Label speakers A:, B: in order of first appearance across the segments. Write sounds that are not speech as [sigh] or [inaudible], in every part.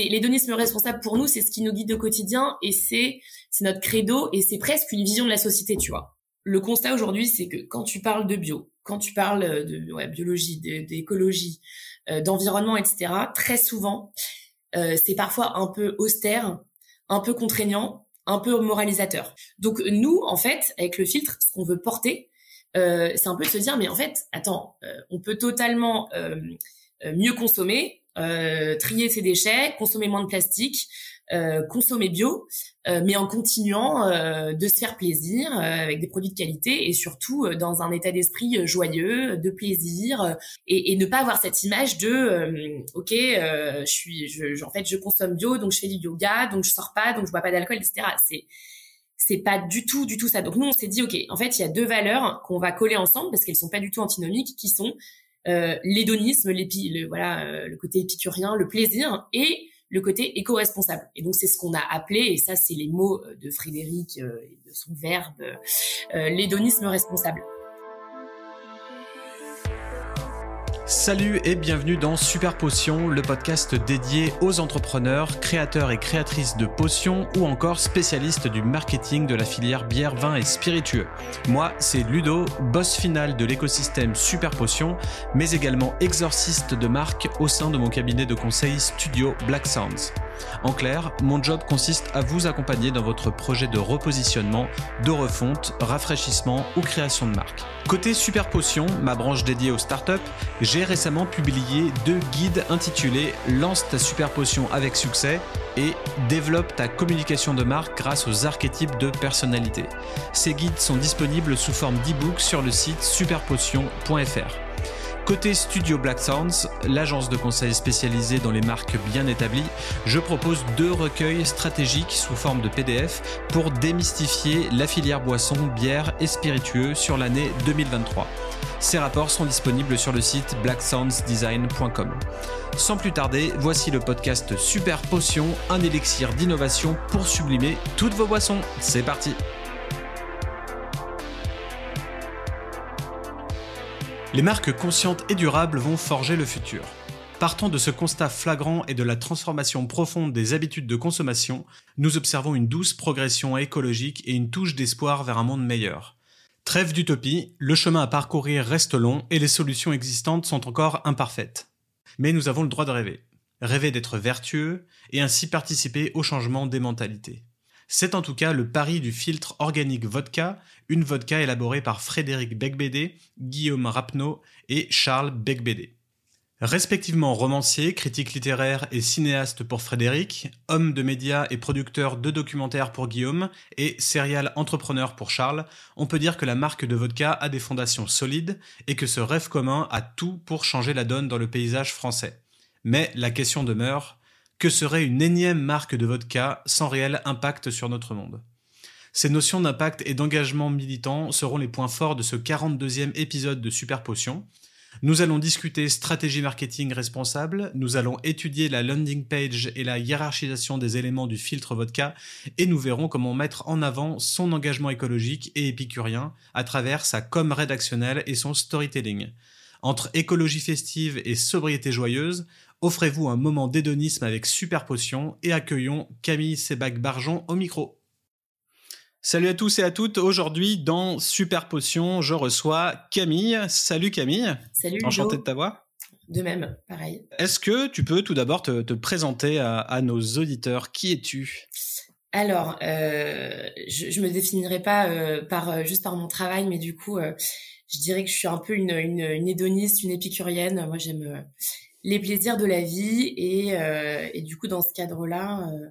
A: c'est l'hédonisme responsable pour nous, c'est ce qui nous guide au quotidien et c'est notre credo et c'est presque une vision de la société, tu vois. Le constat aujourd'hui, c'est que quand tu parles de bio, quand tu parles de ouais, biologie, d'écologie, euh, d'environnement, etc., très souvent, euh, c'est parfois un peu austère, un peu contraignant, un peu moralisateur. Donc nous, en fait, avec le filtre, ce qu'on veut porter, euh, c'est un peu de se dire, mais en fait, attends, euh, on peut totalement euh, mieux consommer, trier ses déchets, consommer moins de plastique, euh, consommer bio, euh, mais en continuant euh, de se faire plaisir avec des produits de qualité et surtout dans un état d'esprit joyeux, de plaisir et, et, ne pas avoir cette image de ok, je suis, je, en fait, je consomme bio, donc je fais du yoga, donc je sors pas, donc je bois pas d'alcool, etc. C'est c'est pas du tout, du tout ça. Donc nous, on s'est dit, ok, en fait, il y a deux valeurs qu'on va coller ensemble parce qu'elles sont pas du tout antinomiques, qui sont euh, l'hédonisme, le, voilà, le côté épicurien, le plaisir, et le côté éco-responsable. Et donc c'est ce qu'on a appelé, et ça c'est les mots euh, de Frédéric euh, et de son verbe, euh, l'hédonisme responsable.
B: Salut et bienvenue dans Super Potion, le podcast dédié aux entrepreneurs, créateurs et créatrices de potions ou encore spécialistes du marketing de la filière bière, vin et spiritueux. Moi, c'est Ludo, boss final de l'écosystème Super Potion, mais également exorciste de marque au sein de mon cabinet de conseil studio Black Sounds. En clair, mon job consiste à vous accompagner dans votre projet de repositionnement, de refonte, rafraîchissement ou création de marque. Côté Super Potion, ma branche dédiée aux startups, j'ai récemment publié deux guides intitulés Lance ta super potion avec succès et Développe ta communication de marque grâce aux archétypes de personnalité. Ces guides sont disponibles sous forme d'e-book sur le site superpotion.fr. Côté Studio Black Sounds, l'agence de conseil spécialisée dans les marques bien établies, je propose deux recueils stratégiques sous forme de PDF pour démystifier la filière boisson, bière et spiritueux sur l'année 2023. Ces rapports sont disponibles sur le site blacksoundsdesign.com. Sans plus tarder, voici le podcast Super Potion, un élixir d'innovation pour sublimer toutes vos boissons. C'est parti! Les marques conscientes et durables vont forger le futur. Partant de ce constat flagrant et de la transformation profonde des habitudes de consommation, nous observons une douce progression écologique et une touche d'espoir vers un monde meilleur. Trêve d'utopie, le chemin à parcourir reste long et les solutions existantes sont encore imparfaites. Mais nous avons le droit de rêver. Rêver d'être vertueux et ainsi participer au changement des mentalités. C'est en tout cas le pari du filtre organique vodka, une vodka élaborée par Frédéric Becbédé, Guillaume Rapneau et Charles Becbédé. Respectivement romancier, critique littéraire et cinéaste pour Frédéric, homme de médias et producteur de documentaires pour Guillaume et serial entrepreneur pour Charles, on peut dire que la marque de vodka a des fondations solides et que ce rêve commun a tout pour changer la donne dans le paysage français. Mais la question demeure, que serait une énième marque de vodka sans réel impact sur notre monde? Ces notions d'impact et d'engagement militant seront les points forts de ce 42e épisode de Super Potion. Nous allons discuter stratégie marketing responsable, nous allons étudier la landing page et la hiérarchisation des éléments du filtre vodka, et nous verrons comment mettre en avant son engagement écologique et épicurien à travers sa com rédactionnelle et son storytelling. Entre écologie festive et sobriété joyeuse, offrez-vous un moment d'hédonisme avec Super Potion et accueillons Camille Sébac-Barjon au micro. Salut à tous et à toutes. Aujourd'hui, dans Super Potion, je reçois Camille. Salut Camille.
A: Salut.
B: Enchanté de ta voix.
A: De même, pareil.
B: Est-ce que tu peux tout d'abord te, présenter à, nos auditeurs? Qui es-tu?
A: Alors, euh, je, ne me définirai pas euh, par euh, juste par mon travail, mais du coup, je dirais que je suis un peu une, une, une hédoniste, une épicurienne. Moi, j'aime les plaisirs de la vie et, euh, du coup dans ce cadre-là, euh,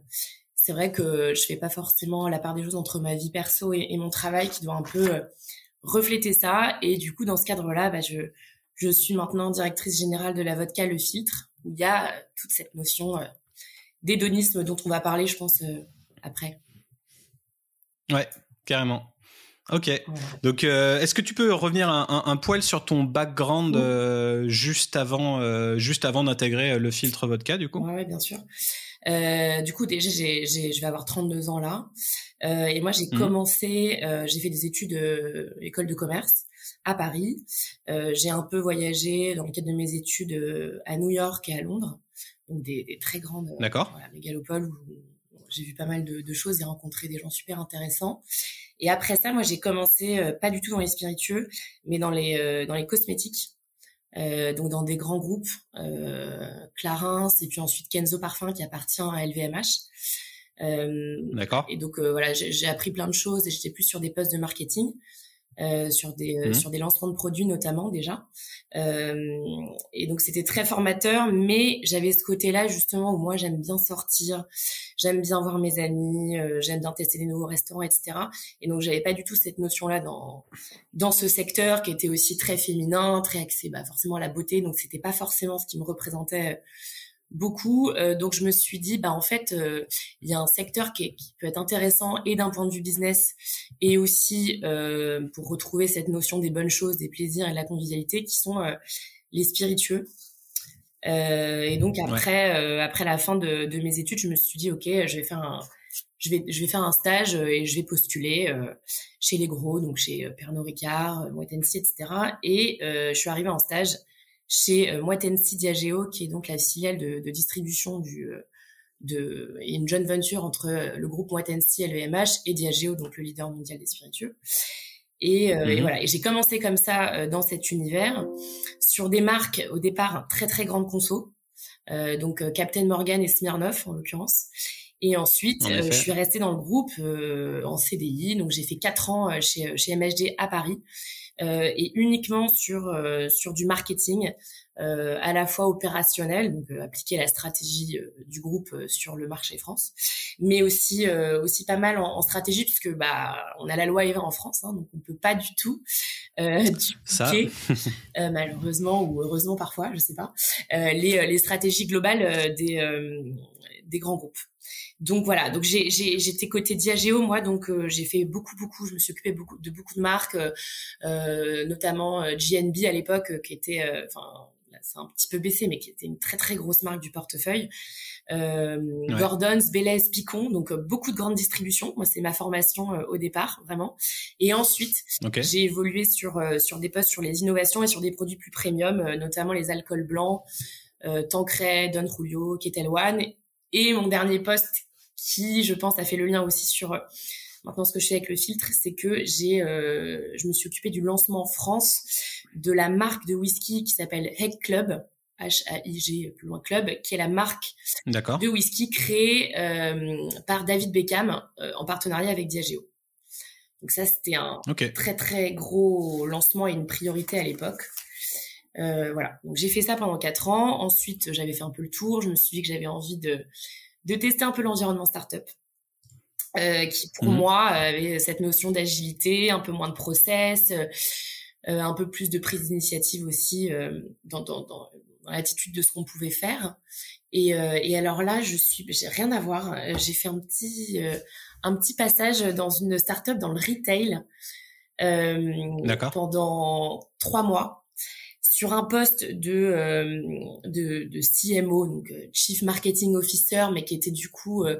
A: c'est vrai que je fais pas forcément la part des choses entre ma vie perso et, mon travail qui doit un peu euh, refléter ça et du coup dans ce cadre-là, bah, je je suis maintenant directrice générale de la vodka Le Filtre où il y a toute cette notion d'hédonisme dont on va parler, je pense après.
B: Ouais, carrément. Ok. Donc, euh, est-ce que tu peux revenir un, un, poil sur ton background euh, juste avant, euh, juste avant d'intégrer le filtre vodka, du coup?
A: Ouais, bien sûr. du coup, déjà, j'ai, j'ai, je vais avoir 32 ans là, et moi, j'ai mmh. commencé, j'ai fait des études école de commerce à Paris. j'ai un peu voyagé dans le cadre de mes études à New York et à Londres. donc des, très grandes
B: D'accord.
A: mégalopoles où j'ai vu pas mal de, choses et rencontré des gens super intéressants. Et après ça, moi, j'ai commencé pas du tout dans les spiritueux, mais dans les dans les cosmétiques. Euh, donc dans des grands groupes, euh, Clarins et puis ensuite Kenzo Parfum qui appartient à LVMH.
B: Euh, D'accord.
A: Et donc euh, voilà, j'ai appris plein de choses et j'étais plus sur des postes de marketing. Euh, sur des euh, mmh. sur des lancements de produits notamment déjà. Euh, et donc c'était très formateur, mais j'avais ce côté-là justement où moi j'aime bien sortir, j'aime bien voir mes amis, j'aime bien tester des nouveaux restaurants, etc. Et donc j'avais pas du tout cette notion-là dans dans ce secteur qui était aussi très féminin, très axé bah, forcément à la beauté. Donc c'était pas forcément ce qui me représentait beaucoup. Euh, donc je me suis dit, bah en fait, euh, il y a un secteur qui, qui, peut être intéressant et d'un point de vue business et aussi euh, pour retrouver cette notion des bonnes choses, des plaisirs et de la convivialité qui sont les spiritueux. et donc après, après la fin de, de, mes études, je me suis dit, ok, je vais faire un, je vais, je vais faire un stage et je vais postuler chez les gros, donc chez Pernod Ricard, Moët etc. Et je suis arrivée en stage chez euh, Moitensi Diageo, qui est donc la filiale de, de distribution du euh, de une joint venture entre euh, le groupe Moitensi LVMH et Diageo, donc le leader mondial des spiritueux. Et, et mhm. voilà, et j'ai commencé comme ça dans cet univers sur des marques au départ très très grandes conso, euh, donc Captain Morgan et Smirnoff en l'occurrence. Et ensuite, je suis restée dans le groupe en CDI, donc j'ai fait quatre ans chez, chez MHD à Paris euh, et uniquement sur euh, sur du marketing euh, à la fois opérationnel, donc appliquer la stratégie du groupe sur le marché France, mais aussi aussi pas mal en, stratégie puisque bah on a la loi ERA en France, hein, donc on peut pas du tout euh, [laughs] dupliquer malheureusement ou heureusement parfois, je sais pas, les les stratégies globales des des grands groupes. Donc voilà, donc j'étais côté Diageo moi, donc euh, j'ai fait beaucoup beaucoup, je me suis occupée beaucoup de beaucoup de marques, euh, euh notamment GNB à l'époque qui était, enfin c'est un petit peu baissé, mais qui était une très très grosse marque du portefeuille. Euh, Gordon's, Bélez, Picon, donc beaucoup de grandes distributions. Moi, c'est ma formation au départ, vraiment. Et ensuite, j'ai évolué sur sur des postes sur les innovations et sur des produits plus premium, notamment les alcools blancs, euh, Tancred, Don Julio, Ketel One. Et mon dernier poste qui, je pense, a fait le lien aussi sur euh, maintenant ce que je fais avec le filtre, c'est que j'ai, euh, je me suis occupée du lancement en France de la marque de whisky qui s'appelle Head Club. H-A-I-G plus loin club, qui est la marque de whisky créée euh, par David Beckham euh, en partenariat avec Diageo. Donc ça, c'était un très très gros lancement et une priorité à l'époque. Euh, voilà. Donc j'ai fait ça pendant quatre ans. Ensuite, j'avais fait un peu le tour. Je me suis dit que j'avais envie de de tester un peu l'environnement startup. Euh, qui pour mhm. moi avait cette notion d'agilité, un peu moins de process, euh, euh un peu plus de prise d'initiative aussi euh, dans, dans, dans, dans l'attitude de ce qu'on pouvait faire. Et, euh, et, alors là, je suis, j'ai rien à voir. J'ai fait un petit un petit passage dans une startup dans le retail pendant trois mois sur un poste de, euh, de, de, CMO, donc euh, Chief Marketing Officer, mais qui était du coup, euh,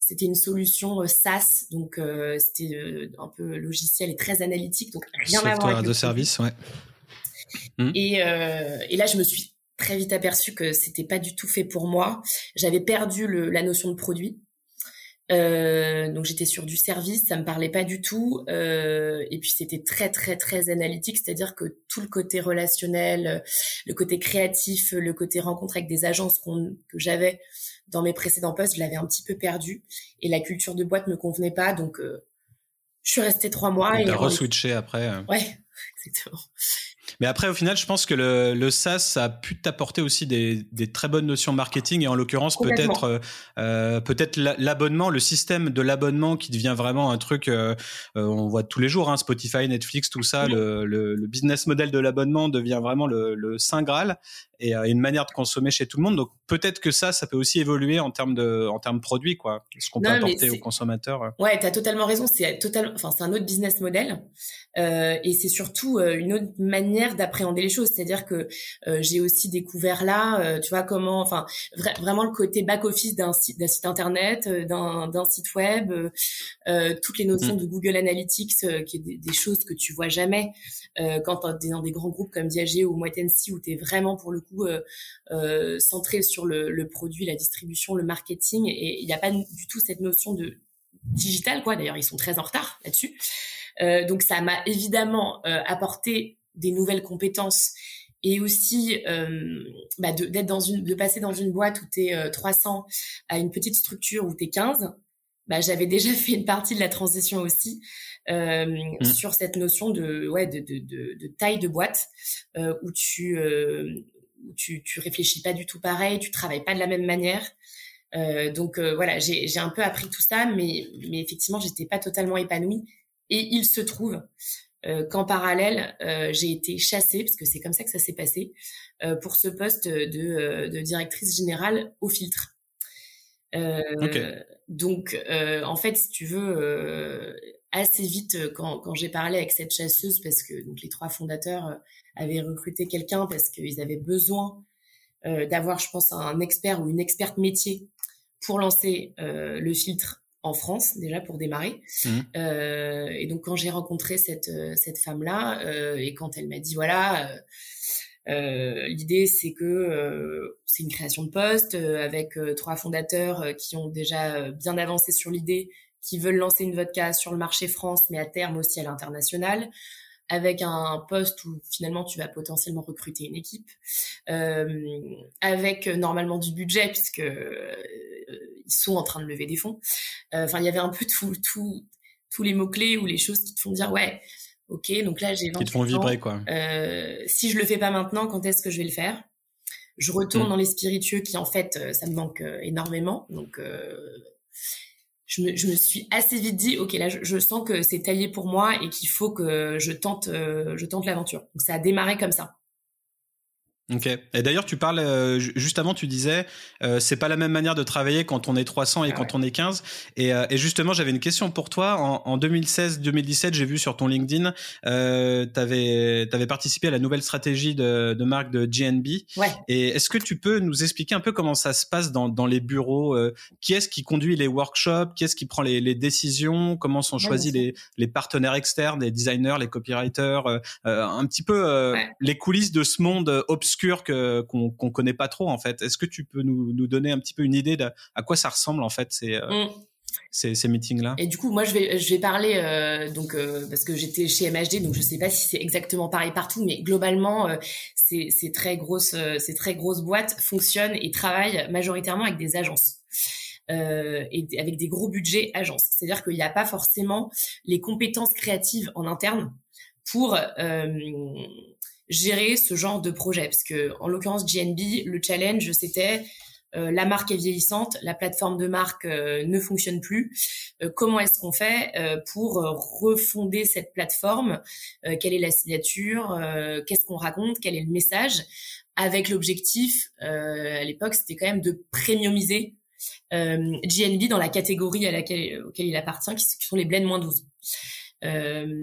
A: c'était une solution SaaS, donc c'était un peu logiciel et très analytique, donc rien à voir
B: avec de service, ouais.
A: Mmh. Et, et là, je me suis très vite aperçu que c'était pas du tout fait pour moi. J'avais perdu le, la notion de produit. Euh, donc j'étais sur du service, ça me parlait pas du tout. Euh, et puis c'était très très très analytique, c'est-à-dire que tout le côté relationnel, le côté créatif, le côté rencontre avec des agences que j'avais dans mes précédents postes, je l'avais un petit peu perdu. Et la culture de boîte me convenait pas, donc euh, je suis restée trois mois.
B: Et t'as re-switché après. Euh.
A: Ouais, [laughs] exactement.
B: Mais après, au final, je pense que le, le SaaS a pu t'apporter aussi des, des, très bonnes notions marketing et en l'occurrence peut-être euh, euh peut-être l'abonnement, le système de l'abonnement qui devient vraiment un truc. Euh, euh, on voit tous les jours, hein, Spotify, Netflix, tout ça. Le, le, le, business model de l'abonnement devient vraiment le, le saint graal et une manière de consommer chez tout le monde. Donc peut-être que ça, ça peut aussi évoluer en termes de en termes produits, quoi. Ce qu'on peut apporter aux consommateurs.
A: Ouais, t'as totalement raison. C'est total, enfin c'est un autre business model. Euh, et c'est surtout euh, une autre manière d'appréhender les choses. C'est-à-dire que euh, j'ai aussi découvert là, tu vois, comment, enfin, vraiment le côté back-office d'un site, d'un site internet, d'un site web, toutes les notions mm. de Google Analytics, qui est des, choses que tu vois jamais quand tu es dans des grands groupes comme Diageo ou Moitensi, où tu es vraiment pour le coup centré sur le, le, produit, la distribution, le marketing, et il n'y a pas du tout cette notion de digital, quoi. D'ailleurs, ils sont très en retard là-dessus. Euh, donc ça m'a évidemment euh, apporté des nouvelles compétences et aussi euh, bah d'être dans une de passer dans une boîte où tu es 300 à une petite structure où tu es 15 bah, j'avais déjà [laughs] fait une partie de la transition aussi euh, mmh. sur cette notion de ouais de, de, de, de taille de boîte euh, où tu où tu tu réfléchis pas du tout pareil tu travailles pas de la même manière euh, donc voilà j'ai j'ai un peu appris tout ça mais mais effectivement j'étais pas totalement épanouie et il se trouve euh, qu'en parallèle, euh, j'ai été chassée, parce que c'est comme ça que ça s'est passé, euh, pour ce poste de, de, directrice générale au filtre. Donc, en fait, si tu veux, assez vite, quand, quand j'ai parlé avec cette chasseuse, parce que donc les trois fondateurs avaient recruté quelqu'un parce qu'ils avaient besoin d'avoir, je pense, un expert ou une experte métier pour lancer le filtre en France déjà pour démarrer. Mmh. Euh, et donc quand j'ai rencontré cette euh, cette femme là euh, et quand elle m'a dit voilà l'idée c'est que c'est une création de poste avec trois fondateurs qui ont déjà bien avancé sur l'idée, qui veulent lancer une vodka sur le marché France mais à terme aussi à l'international avec un poste où finalement tu vas potentiellement recruter une équipe, avec normalement du budget puisque ils sont en train de lever des fonds. Euh, enfin, il y avait un peu tout, tout, tous les mots clés ou les choses qui te font dire ouais, ok, donc là j'ai 28
B: qui te font vibrer quoi.
A: Euh, si je le fais pas maintenant, quand est-ce que je vais le faire? Je retourne mm. dans les spiritueux qui en fait euh, ça me manque énormément, donc je me, suis assez vite dit, ok, là, je, sens que c'est taillé pour moi et qu'il faut que je tente, je tente l'aventure. Donc ça a démarré comme ça.
B: Ok. Et d'ailleurs, tu parles euh, juste avant, tu disais, euh, c'est pas la même manière de travailler quand on est 300 et ah quand on est 15. Et, euh, et justement, j'avais une question pour toi. En, en 2016-2017, j'ai vu sur ton LinkedIn, euh, t'avais avais participé à la nouvelle stratégie de, de marque de GNB.
A: Ouais.
B: Et est-ce que tu peux nous expliquer un peu comment ça se passe dans, dans les bureaux euh, Qui est-ce qui conduit les workshops Qui est-ce qui prend les, les décisions Comment sont choisis les, les partenaires externes, les designers, les copywriters Un petit peu les coulisses de ce monde obscur que qu'on qu'on connaît pas trop en fait. Est-ce que tu peux nous, nous donner un petit peu une idée de à quoi ça ressemble en fait ces euh, mm. ces, ces meetings là
A: Et du coup, moi je vais je vais parler euh, donc euh, parce que j'étais chez MHD donc je sais pas si c'est exactement pareil partout mais globalement ces, ces très grosses ces très grosses boîtes fonctionnent et travaillent majoritairement avec des agences. Euh, et avec des gros budgets agences. C'est-à-dire qu'il n'y a pas forcément les compétences créatives en interne pour euh, gérer ce genre de projet. Parce que en l'occurrence GNB le challenge c'était euh, la marque est vieillissante, la plateforme de marque euh, ne fonctionne plus. Euh, comment est-ce qu'on fait pour refonder cette plateforme? Quelle est la signature? Qu'est-ce qu'on raconte? Quel est le message? Avec l'objectif, à l'époque, c'était quand même de premiumiser GNB dans la catégorie à laquelle auquel il appartient, qui, sont les blends moins 12 euh,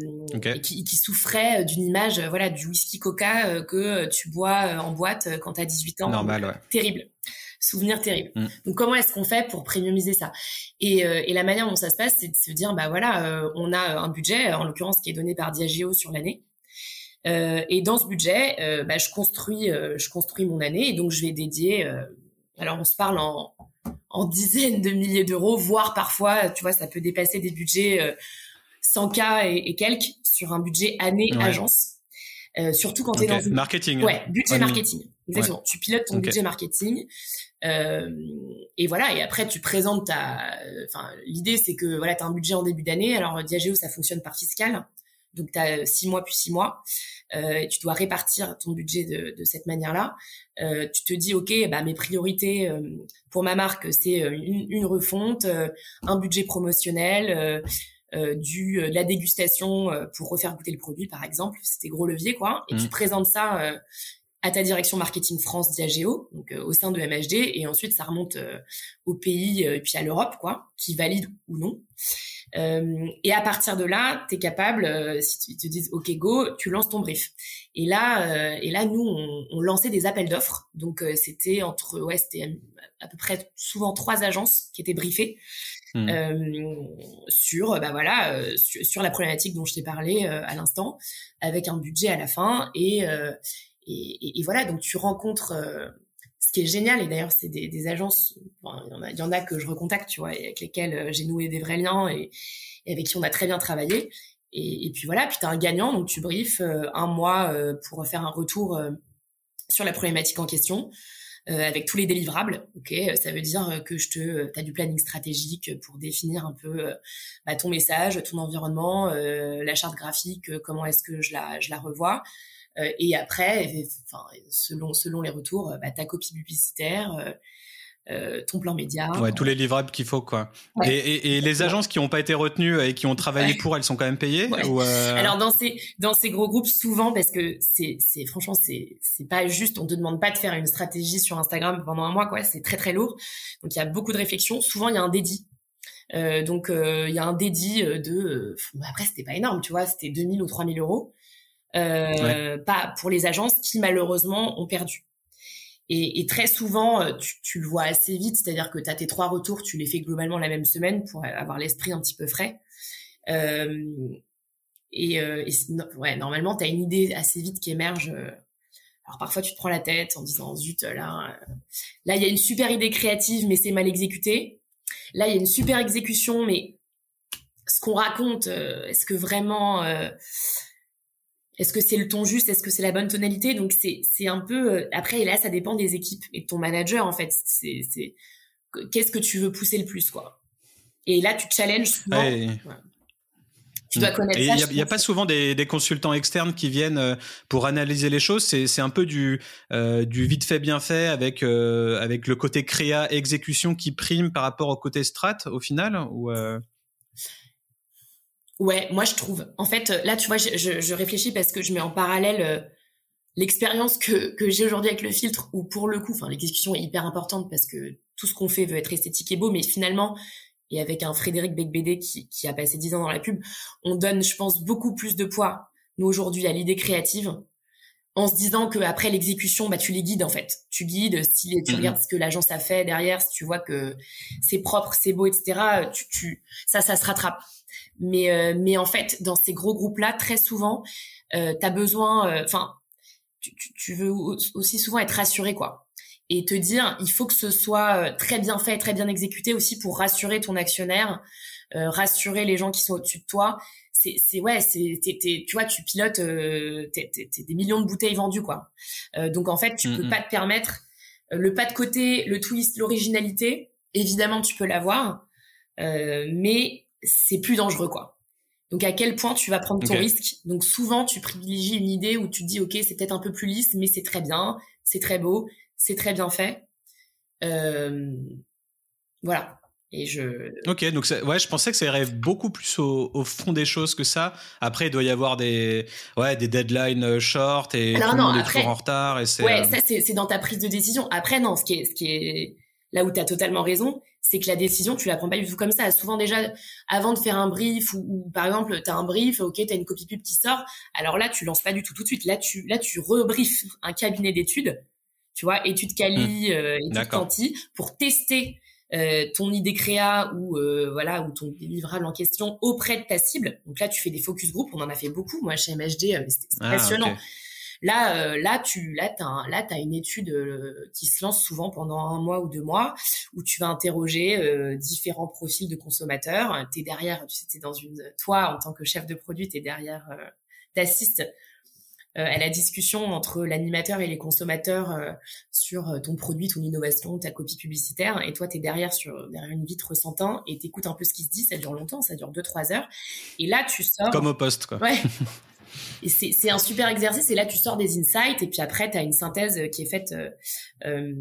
A: qui, qui, souffrait d'une image, euh, voilà, du whisky Coca euh, que tu bois en boîte quand tu as 18 ans.
B: Normal, ouais.
A: Terrible. Souvenir terrible. Mm. Donc comment est-ce qu'on fait pour premiumiser ça? Et, et, la manière dont ça se passe, c'est de se dire bah voilà, on a un budget, en l'occurrence qui est donné par Diageo sur l'année. Euh, et dans ce budget, euh, bah, je construis, je construis mon année et donc je vais dédier. alors on se parle en, en dizaines de milliers d'euros, voire parfois, tu vois, ça peut dépasser des budgets 100K et, et, quelques sur un budget année agence. Euh, surtout quand tu es dans une...
B: marketing.
A: Ouais, budget marketing. Exactement. Tu pilotes ton budget marketing. Euh, et voilà. Et après, tu présentes ta. Enfin, l'idée c'est que voilà, tu as un budget en début d'année. Alors Diageo, ça fonctionne par fiscal. Donc tu as six mois puis six mois. Euh, et tu dois répartir ton budget de, de cette manière-là. Euh, tu te dis ok, bah mes priorités euh, pour ma marque c'est euh, une, une, refonte, un budget promotionnel, euh, du euh, de la dégustation euh, pour refaire goûter le produit par exemple c'était gros levier quoi et tu mmh. présentes ça à ta direction marketing France Diageo, donc au sein de MHD, et ensuite ça remonte au pays et puis à l'Europe, quoi, qui valide ou non. Euh, et à partir de là, tu es capable, euh, si ils te disent OK go, tu lances ton brief. Et là, euh, et là, nous, on, on lançait des appels d'offres. Donc c'était entre, ouais, c'était à peu près souvent trois agences qui étaient briefées. Mmh. sur bah voilà sur, la problématique dont je t'ai parlé à l'instant avec un budget à la fin et, et, et, voilà donc tu rencontres ce qui est génial, et d'ailleurs c'est des, des, agences, il, y en a, y en a que je recontacte, tu vois, avec lesquelles euh, j'ai noué des vrais liens et, avec qui on a très bien travaillé. Et, et puis voilà, puis tu as un gagnant, donc tu briefes euh, un mois euh, pour faire un retour sur la problématique en question. Avec tous les délivrables, ok, ça veut dire que je te, as du planning stratégique pour définir un peu bah, ton message, ton environnement, la charte graphique, comment est-ce que je la, je la revois, euh, et après, enfin, selon selon les retours, euh, bah, ta copie publicitaire. Euh, euh, ton plan média.
B: Ouais, tous les livrables qu'il faut, quoi. Et, et, et, les agences qui n'ont pas été retenues et qui ont travaillé pour, elles sont quand même payées ou euh...
A: Alors dans ces dans ces gros groupes, souvent parce que c'est c'est franchement c'est c'est pas juste, on te demande pas de faire une stratégie sur Instagram pendant un mois, quoi. C'est très très lourd. Donc il y a beaucoup de réflexions. Souvent il y a un dédit. Euh, donc il y a un dédit de. après c'était pas énorme, tu vois, c'était 2000 ou 3000 euros euh, pas pour les agences qui malheureusement ont perdu. Et, très souvent, euh, tu, le vois assez vite, c'est-à-dire que tu as tes trois retours, tu les fais globalement la même semaine pour avoir l'esprit un petit peu frais. Euh, et, euh, ouais, normalement, tu as une idée assez vite qui émerge. Alors parfois, tu te prends la tête en disant zut, là, là, il y a une super idée créative, mais c'est mal exécuté. Là, il y a une super exécution, mais ce qu'on raconte, est-ce que vraiment est-ce que c'est le ton juste? Est-ce que c'est la bonne tonalité? Donc c'est c'est un peu euh, après et là ça dépend des équipes et de ton manager en fait. C'est c'est qu'est-ce que tu veux pousser le plus quoi? Et là tu challenges souvent.
B: Tu dois mm. connaître et Il n'y a, pas souvent des, des, consultants externes qui viennent euh, pour analyser les choses. C'est, c'est un peu du, euh, du vite fait bien fait avec, avec le côté créa exécution qui prime par rapport au côté strat au final ou
A: Ouais, moi je trouve. En fait, là, tu vois, je, je, réfléchis parce que je mets en parallèle euh, l'expérience que, que j'ai aujourd'hui avec le filtre, où pour le coup, enfin, l'exécution est hyper importante parce que tout ce qu'on fait veut être esthétique et beau, mais finalement, et avec un Frédéric Becbédé qui, qui a passé dix ans dans la pub, on donne, je pense, beaucoup plus de poids, nous aujourd'hui, à l'idée créative, en se disant que après l'exécution, bah tu les guides en fait. Tu guides si tu mm-hmm. regardes ce que l'agence a fait derrière, si tu vois que c'est propre, c'est beau, etc. Tu, tu ça, ça se rattrape. Mais, euh, mais en fait, dans ces gros groupes-là, très souvent, euh, tu as besoin, euh, enfin, tu, tu, veux aussi souvent être rassuré, quoi. Et te dire, il faut que ce soit euh, très bien fait, très bien exécuté aussi pour rassurer ton actionnaire, rassurer les gens qui sont au-dessus de toi. C'est, c'est ouais, c'est, tu vois, tu pilotes t'es, t'es, des millions de bouteilles vendues, quoi. donc en fait, tu peux pas te permettre le pas de côté, le twist, l'originalité. Évidemment, tu peux l'avoir, mais c'est plus dangereux, quoi. Donc à quel point tu vas prendre ton risque? Donc souvent tu privilégies une idée où tu te dis ok c'est peut-être un peu plus lisse mais c'est très bien, c'est très beau, c'est très bien fait. Euh, voilà. Et je.
B: Ok donc ouais je pensais que ça irait beaucoup plus au, fond des choses que ça. Après il doit y avoir des ouais des deadlines euh, short et tout le monde est toujours en retard et c'est.
A: Ouais euh, ça c'est dans ta prise de décision. Après non ce qui est ce qui est là où tu as totalement raison c'est que la décision, tu la prends pas du tout comme ça. Souvent déjà, avant de faire un brief ou, par exemple, tu as un brief, ok, tu as une copie pub qui sort, alors là, tu lances pas du tout tout de suite. Là, tu là tu rebriefes un cabinet d'études, tu vois, études quali, mmh. euh, études quanti, pour tester euh, ton idée créa ou euh, voilà ou ton livrable en question auprès de ta cible. Donc là, tu fais des focus group. On en a fait beaucoup. Moi, chez MHD, euh, c'était ah, passionnant. Là, euh, là, tu, là, t'as, là, t'as une étude euh, qui se lance souvent pendant un mois ou deux mois, où tu vas interroger euh, différents profils de consommateurs. T'es derrière, tu sais, t'es dans une, toi, en tant que chef de produit, t'es derrière, t'assistes à la discussion entre l'animateur et les consommateurs sur ton produit, ton innovation, ta copie publicitaire. Et toi, tu es derrière sur derrière une vitre sans teint et t'écoutes un peu ce qui se dit. Ça dure longtemps, ça dure deux trois heures. Et là, tu sors.
B: Comme au poste, quoi.
A: Ouais. [laughs] Et c'est un super exercice. Et là, tu sors des insights et puis après, tu as une synthèse qui est faite euh, euh,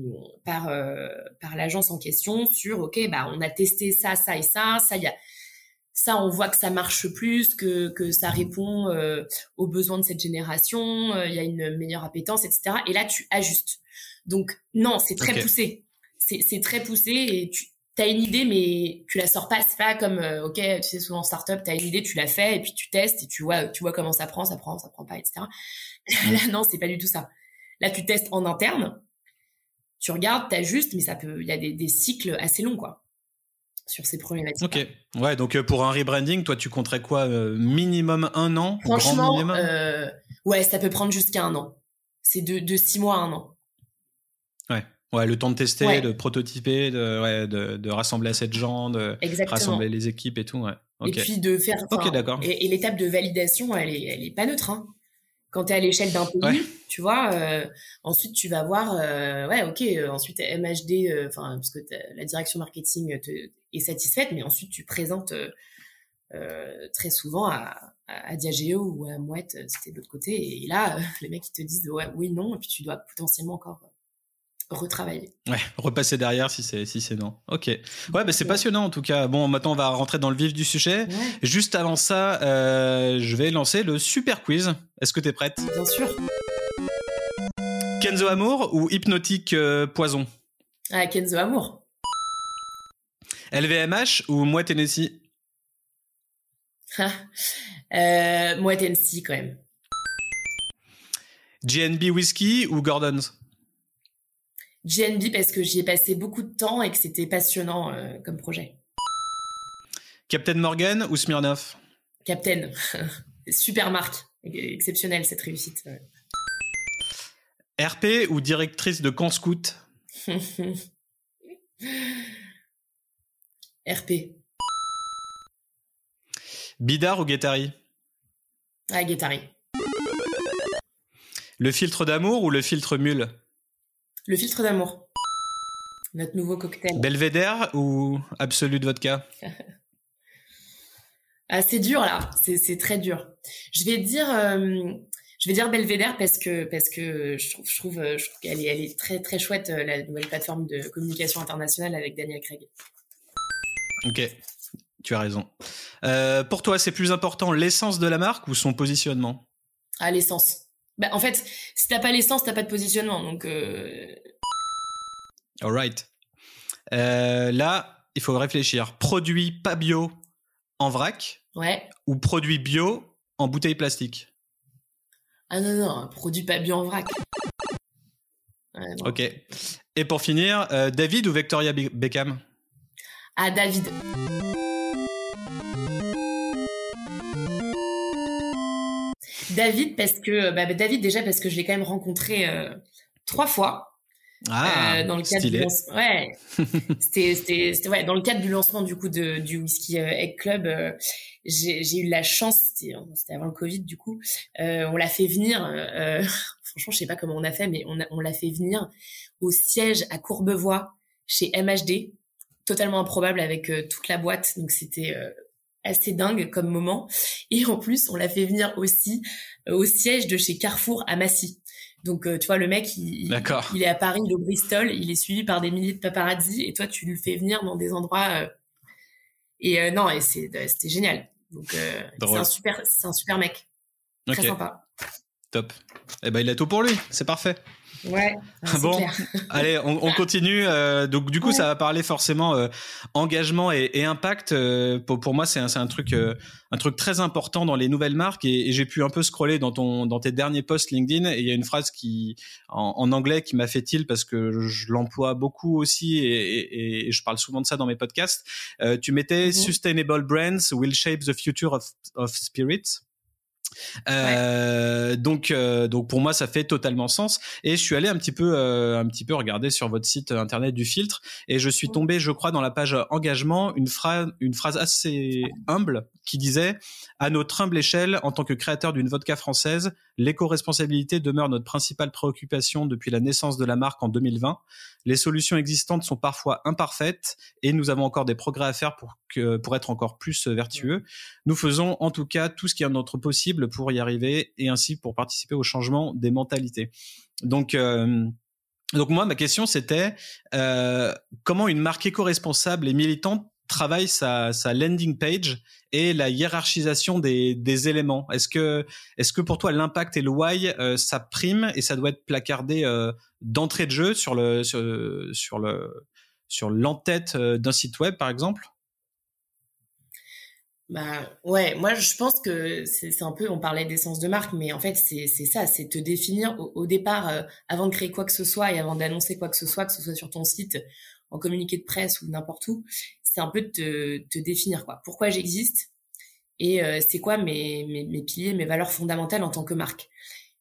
A: par, euh, par l'agence en question sur, OK, bah, on a testé ça, ça et ça. Ça, il y a... ça, on voit que ça marche plus, que, que ça répond euh, aux besoins de cette génération, euh, il y a une meilleure appétence, etc. Et là, tu ajustes. Donc, non, c'est très poussé. C'est très poussé et tu as une idée, mais tu la sors pas. C'est pas comme, euh, ok, tu sais, souvent en startup, tu as une idée, tu la fais et puis tu testes et tu vois, tu vois comment ça prend, ça prend, ça prend pas, etc. [laughs] là, non, c'est pas du tout ça. Là, tu testes en interne, tu regardes, tu ajustes, mais ça peut, il y a des, des cycles assez longs, quoi sur ces problématiques.
B: Ok. Ouais, donc euh, pour un rebranding, toi, tu compterais quoi euh, Minimum un an
A: Franchement, euh, ouais, ça peut prendre jusqu'à un an. C'est de, de six mois à un an.
B: Ouais. Le temps de tester, de prototyper, de, ouais, de, de, rassembler assez de gens, de rassembler les équipes et tout. Ouais.
A: Et puis de faire.
B: Ok, d'accord.
A: Et, l'étape de validation, elle est, elle est pas neutre. Hein quand tu es à l'échelle d'un pays, tu vois, euh, ensuite tu vas voir, euh, ouais, ok, euh, ensuite MHD, enfin parce que la direction marketing est satisfaite, mais ensuite tu présentes très souvent à, à, Diageo ou à Mouette, c'était de l'autre côté, et là [laughs] les mecs ils te disent ouais, oui, non, et puis tu dois potentiellement encore retravailler.
B: Ouais, repasser derrière si c'est si c'est non. Ok. Ouais, bah c'est passionnant en tout cas. Bon, maintenant on va rentrer dans le vif du sujet. Juste avant ça, euh, je vais lancer le super quiz. Est-ce que tu es prête?
A: Bien sûr.
B: Kenzo Amour ou Hypnotique euh, Poison?
A: Ah, Kenzo Amour.
B: LVMH ou Moi Tennessee
A: euh, Moi Tennessee quand même.
B: GNB Whisky ou Gordon's?
A: GNB parce que j'y ai passé beaucoup de temps et que c'était passionnant euh, comme projet.
B: Captain Morgan ou Smirnoff?
A: Captain. [laughs] Super marque. Exceptionnelle cette réussite.
B: RP ou directrice de camp scout? [laughs]
A: RP.
B: Bidar ou Guettari
A: Ah, Guettari.
B: Le filtre d'amour ou le filtre mule?
A: Le filtre d'amour. Notre nouveau cocktail.
B: Belvédère ou Absolute Vodka? [laughs]
A: Ah, C'est dur là, c'est très dur. Je vais dire, euh, je vais dire Belvédère parce que parce que je trouve je trouve, euh, qu'elle est elle est très très chouette euh, la nouvelle plateforme de communication internationale avec Daniel Craig.
B: Ok, tu as raison. pour toi, c'est plus important l'essence de la marque ou son positionnement?
A: Ah l'essence. Bah, en fait, si t'as pas l'essence, t'as pas de positionnement. Donc. Euh...
B: Alright. Euh, là, il faut réfléchir. Produit pas bio en vrac.
A: Ouais.
B: Ou produit bio en bouteille plastique?
A: Ah non non, produit pas bio en vrac.
B: ok. Et pour finir, euh, David ou Victoria Beckham?
A: Ah David. David parce que bah, bah, David déjà parce que je l'ai quand même rencontré euh, trois fois.
B: Ah, euh, dans le cadre du
A: ouais, [laughs] c'était c'était ouais dans le cadre du lancement du coup de du whisky euh, Egg Club, euh, j'ai eu la chance c'était avant le Covid du coup, on l'a fait venir. [laughs] franchement, je sais pas comment on a fait, mais on on l'a fait venir au siège à Courbevoie chez MHD, totalement improbable avec toute la boîte. Donc c'était assez dingue comme moment. Et en plus, on l'a fait venir aussi euh, au siège de chez Carrefour à Massy. Donc, euh, tu vois, le mec, il, il, est à Paris, il est au Bristol, il est suivi par des milliers de paparazzi, et toi, tu le fais venir dans des endroits. Euh, et non, et c'était génial. Donc, c'est un super, c'est un super mec, très sympa.
B: Top. Eh ben, il a tout pour lui. C'est parfait.
A: Ouais.
B: bon, [laughs] allez, on, on continue. Euh, donc du coup, ça va parler forcément euh, engagement et, et impact. Euh, pour, pour, moi, c'est un, un, truc, euh, un truc très important dans les nouvelles marques. Et, et j'ai pu un peu scroller dans ton, dans tes derniers posts LinkedIn. Et il y a une phrase qui, en, en anglais, qui m'a fait il parce que je l'emploie beaucoup aussi et, et, je parle souvent de ça dans mes podcasts. tu mettais mm-hmm. Sustainable brands will shape the future of, of spirits. Euh, donc, euh, donc pour moi, ça fait totalement sens. Et je suis allé un petit peu, euh, un petit peu regarder sur votre site internet du filtre, et je suis tombé, je crois, dans la page engagement, une phrase, une phrase assez humble qui disait à notre humble échelle, en tant que créateur d'une vodka française, l'éco-responsabilité demeure notre principale préoccupation depuis la naissance de la marque en 2020. Les solutions existantes sont parfois imparfaites et nous avons encore des progrès à faire pour que, pour être encore plus vertueux. Nous faisons en tout cas tout ce qui est notre possible pour y arriver et ainsi pour participer au changement des mentalités. Donc, euh, donc moi, ma question c'était euh, comment une marque éco-responsable et militante travaille sa, landing page et la hiérarchisation des, éléments. Est-ce que, est-ce que pour toi l'impact et le why euh, ça prime et ça doit être placardé euh, d'entrée de jeu sur le sur, le sur l'entête euh, d'un site web par exemple?
A: Bah ouais, moi je pense que c'est un peu, on parlait d'essence de marque, mais en fait c'est ça, c'est te définir au, départ, avant de créer quoi que ce soit et avant d'annoncer quoi que ce soit, que ce soit sur ton site, en communiqué de presse ou n'importe où, c'est un peu de te, définir quoi. Pourquoi j'existe et euh, c'est quoi mes, mes, piliers, mes valeurs fondamentales en tant que marque.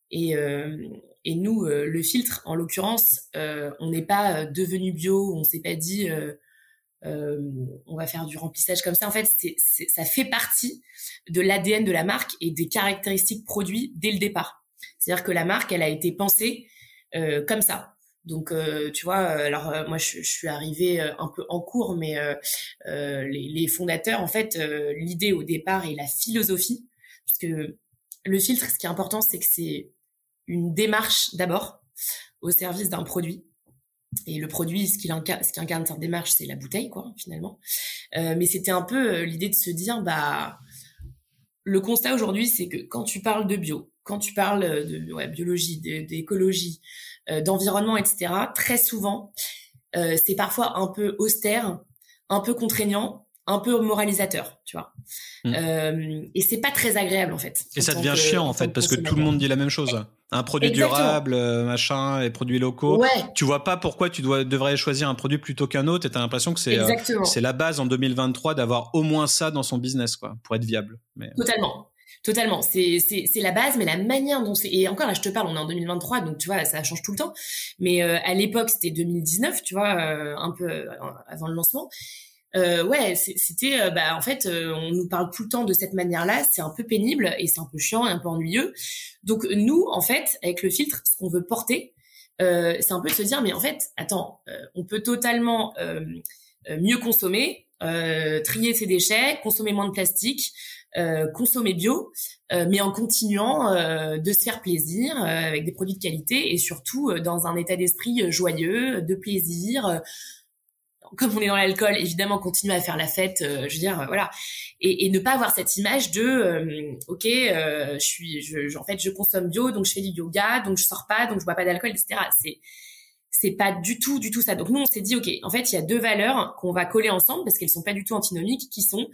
A: Et, euh, et nous, le filtre, en l'occurrence, on n'est pas devenu bio, on s'est pas dit euh, on va faire du remplissage comme ça. En fait, c'est, ça fait partie de l'ADN de la marque et des caractéristiques produits dès le départ. C'est-à-dire que la marque, elle a été pensée euh, comme ça. Donc, euh, tu vois, alors moi, je, suis arrivée un peu en cours, mais les, les, fondateurs, en fait, l'idée au départ et la philosophie, parce que le filtre, ce qui est important, c'est que c'est une démarche d'abord au service d'un produit. Et le produit, ce, ce qui incarne cette démarche, c'est la bouteille, quoi, finalement. Euh, mais c'était un peu euh, l'idée de se dire, bah, le constat aujourd'hui, c'est que quand tu parles de bio, quand tu parles de ouais, biologie, d'écologie, euh, d'environnement, etc., très souvent, euh, c'est parfois un peu austère, un peu contraignant, un peu moralisateur, tu vois. Mmh. Euh, et c'est pas très agréable en fait.
B: Et ça devient chiant en fait parce que tout le monde dit la même chose. Un produit durable, euh, machin, et produits locaux. Tu vois pas pourquoi tu dois devrais choisir un produit plutôt qu'un autre. Et t'as l'impression que c'est euh, c'est la base en 2023 d'avoir au moins ça dans son business quoi pour être viable.
A: Mais... Totalement. Totalement, c'est c'est la base, mais la manière dont c'est et encore là je te parle, on est en 2023, donc tu vois ça change tout le temps. Mais à l'époque c'était 2019, tu vois, un peu avant le lancement euh, ouais, c'était, euh, bah, en fait, euh, on nous parle tout le temps de cette manière-là, c'est un peu pénible et c'est un peu chiant et un peu ennuyeux. Donc nous, en fait, avec le filtre, ce qu'on veut porter, euh, c'est un peu de se dire, mais en fait, attends, on peut totalement mieux consommer, trier ses déchets, consommer moins de plastique, consommer bio, mais en continuant de se faire plaisir avec des produits de qualité et surtout dans un état d'esprit joyeux, de plaisir comme on est dans l'alcool, évidemment, continuer à faire la fête, euh, je veux dire, euh, voilà, et, et, ne pas avoir cette image de, euh, ok, je suis, je, en fait, je consomme bio, donc je fais du yoga, donc je sors pas, donc je bois pas d'alcool, etc. C'est, c'est pas du tout, du tout ça. Donc nous, on s'est dit, ok, en fait, il y a deux valeurs qu'on va coller ensemble parce qu'elles sont pas du tout antinomiques, qui sont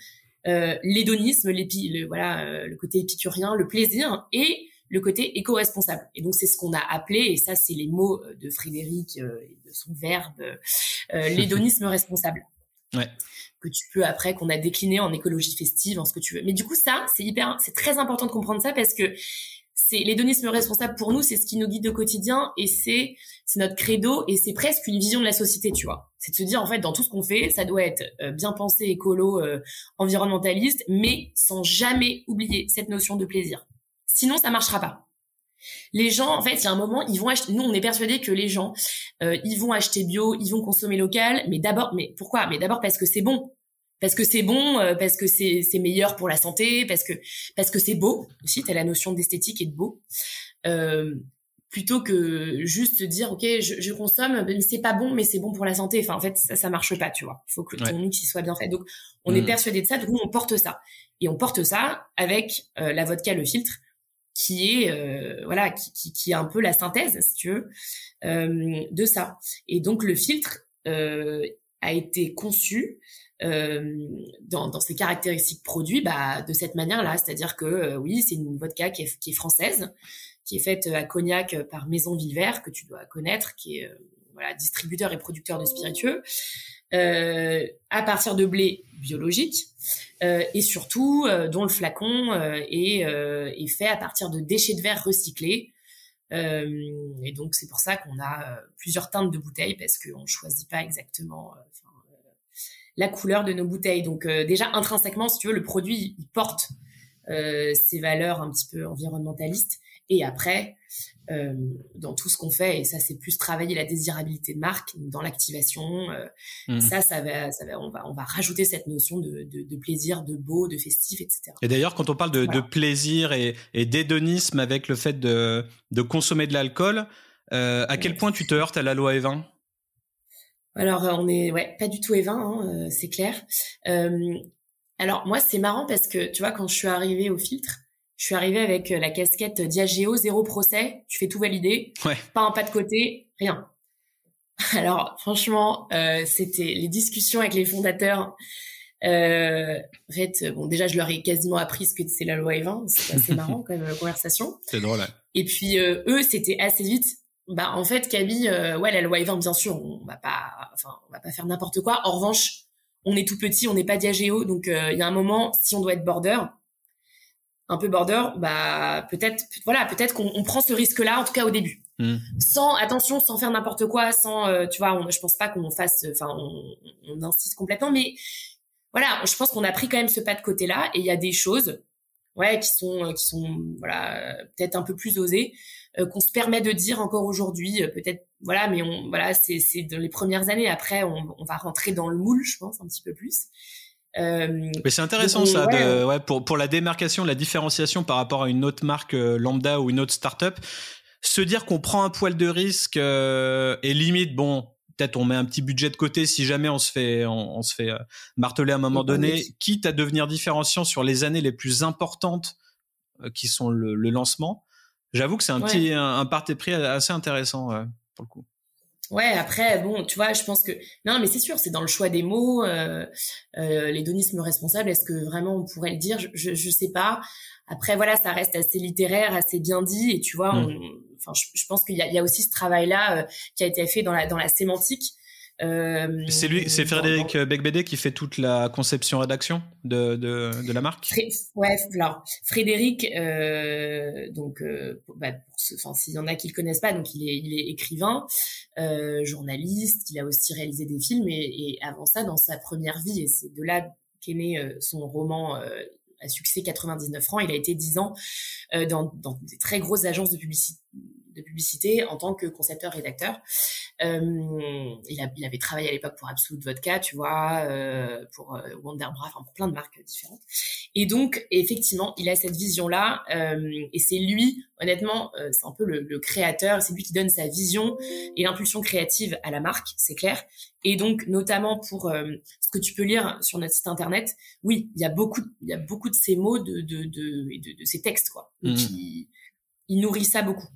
A: l'hédonisme, le, voilà, le côté épicurien, le plaisir et le côté éco-responsable. Et donc c'est ce qu'on a appelé, et ça c'est les mots euh, de Frédéric euh, et de son verbe, euh, [laughs] l'hédonisme responsable. Ouais. Que tu peux après qu'on a décliné en écologie festive, en ce que tu veux. Mais du coup ça c'est hyper, c'est très important de comprendre ça parce que c'est l'hédonisme responsable pour nous, c'est ce qui nous guide au quotidien et c'est c'est notre credo et c'est presque une vision de la société, tu vois. C'est de se dire en fait dans tout ce qu'on fait, ça doit être bien pensé, écolo, environnementaliste, mais sans jamais oublier cette notion de plaisir. Sinon, ça marchera pas. Les gens, en fait, il y a un moment, ils vont acheter. Nous, on est persuadés que les gens, euh, ils vont acheter bio, ils vont consommer local. Mais d'abord, mais pourquoi? Mais d'abord parce que c'est bon, parce que c'est bon, euh, parce que c'est meilleur pour la santé, parce que parce que c'est beau aussi. T'as la notion d'esthétique et de beau. Euh, plutôt que juste dire ok je, je consomme mais c'est pas bon mais c'est bon pour la santé enfin en fait ça ça marche pas tu vois il faut que ton mix soit bien fait donc on est mm. persuadé de ça donc nous on porte ça et on porte ça avec la vodka le filtre qui est euh, voilà qui, qui, qui, est un peu la synthèse si tu veux euh, de ça et donc le filtre euh, a été conçu euh, dans, dans ses caractéristiques produits bah, de cette manière-là c'est-à-dire que euh, oui c'est une vodka qui est, qui est française qui est faite à Cognac par Maison Vivert que tu dois connaître qui est voilà distributeur et producteur de spiritueux euh, à partir de blé biologique euh, et surtout euh, dont le flacon est, est, fait à partir de déchets de verre recyclés. et donc c'est pour ça qu'on a plusieurs teintes de bouteilles parce qu'on choisit pas exactement la couleur de nos bouteilles. Donc déjà intrinsèquement, si tu veux, le produit il porte ses valeurs un petit peu environnementalistes. Et après, euh, dans tout ce qu'on fait. Et ça, c'est plus travailler la désirabilité de marque dans l'activation. Euh, mmh. Ça, ça va, ça va, on va, on va rajouter cette notion de, de, de plaisir, de beau, de festif, etc.
B: Et d'ailleurs, quand on parle de, de plaisir et, et d'hédonisme avec le fait de, de consommer de l'alcool, euh, à quel point tu te heurtes à la loi E20
A: Alors on est ouais pas du tout Evin, hein, c'est clair. alors moi c'est marrant parce que tu vois quand je suis arrivée au filtre, je suis arrivée avec la casquette Diageo zéro procès, tu fais tout valider, pas un pas de côté, rien. [laughs] Alors franchement, euh, c'était les discussions avec les fondateurs. Euh, en fait, bon déjà je leur ai quasiment appris ce que c'est la loi E20, c'est assez [laughs] marrant comme conversation.
B: C'est drôle.
A: Et puis euh, eux, c'était assez vite. Bah en fait, Camille, euh, ouais la loi E20, bien sûr, on va pas, enfin on va pas faire n'importe quoi. En revanche, on est tout petit, on n'est pas Diageo, donc il y a un moment, si on doit être border, un peu border, bah peut-être, voilà, peut-être qu'on prend ce risque-là, en tout cas au début. Hmm. Sans attention, sans faire n'importe quoi, sans, euh, tu vois, on, je pense pas qu'on fasse, enfin, on, on, insiste complètement, mais voilà, je pense qu'on a pris quand même ce pas de côté-là, et il y a des choses, ouais, qui sont, euh, qui sont, voilà, peut-être un peu plus osées, euh, qu'on se permet de dire encore aujourd'hui, peut-être, voilà, mais on, voilà, c'est, c'est dans les premières années. Après, on, on va rentrer dans le moule, je pense, un petit peu plus.
B: Euh, mais c'est intéressant ça, de, ouais, pour, pour la démarcation, la différenciation par rapport à une autre marque euh, lambda ou une autre startup. Se dire qu'on prend un poil de risque euh, et limite, bon, peut-être on met un petit budget de côté si jamais on se fait, on, se fait marteler à un moment donné, quitte à devenir différenciant sur les années les plus importantes qui sont le, lancement. J'avoue que c'est un petit un, un parti pris assez intéressant pour le coup.
A: Ouais, après, bon, tu vois, je pense que non, mais c'est sûr, c'est dans le choix des mots, euh, euh, l'hédonisme responsable. Est-ce que vraiment on pourrait le dire? Je, je, sais pas. Après, voilà, ça reste assez littéraire, assez bien dit, et tu vois, mmh. enfin, je, pense qu'il y a, y a, aussi ce travail-là euh, qui a été fait dans la dans la sémantique
B: euh, c'est lui, c'est Frédéric Becbédé qui fait toute la conception rédaction de, de, de la marque.
A: ouais, alors Frédéric, euh, donc, euh, bah, enfin, s'il y en a qui le connaissent pas, donc il est, il est écrivain, euh, journaliste, il a aussi réalisé des films et, et, avant ça, dans sa première vie, et c'est de là qu'est né euh, son roman à succès 99 francs. Il a été 10 ans dans, dans des très grosses agences de publicité de publicité en tant que concepteur-rédacteur. Euh, il, il, avait travaillé à l'époque pour Absolute Vodka, tu vois, euh, pour euh, Wonderbra, enfin pour plein de marques différentes. Et donc, effectivement, il a cette vision-là, euh, et c'est lui, honnêtement, c'est un peu le, le créateur, c'est lui qui donne sa vision et l'impulsion créative à la marque, c'est clair. Et donc, notamment pour euh, ce que tu peux lire sur notre site internet, oui, il y a beaucoup, il y a beaucoup de ces mots, de, de, de, de, ces textes, quoi. Donc, mmh. il, il nourrit ça beaucoup.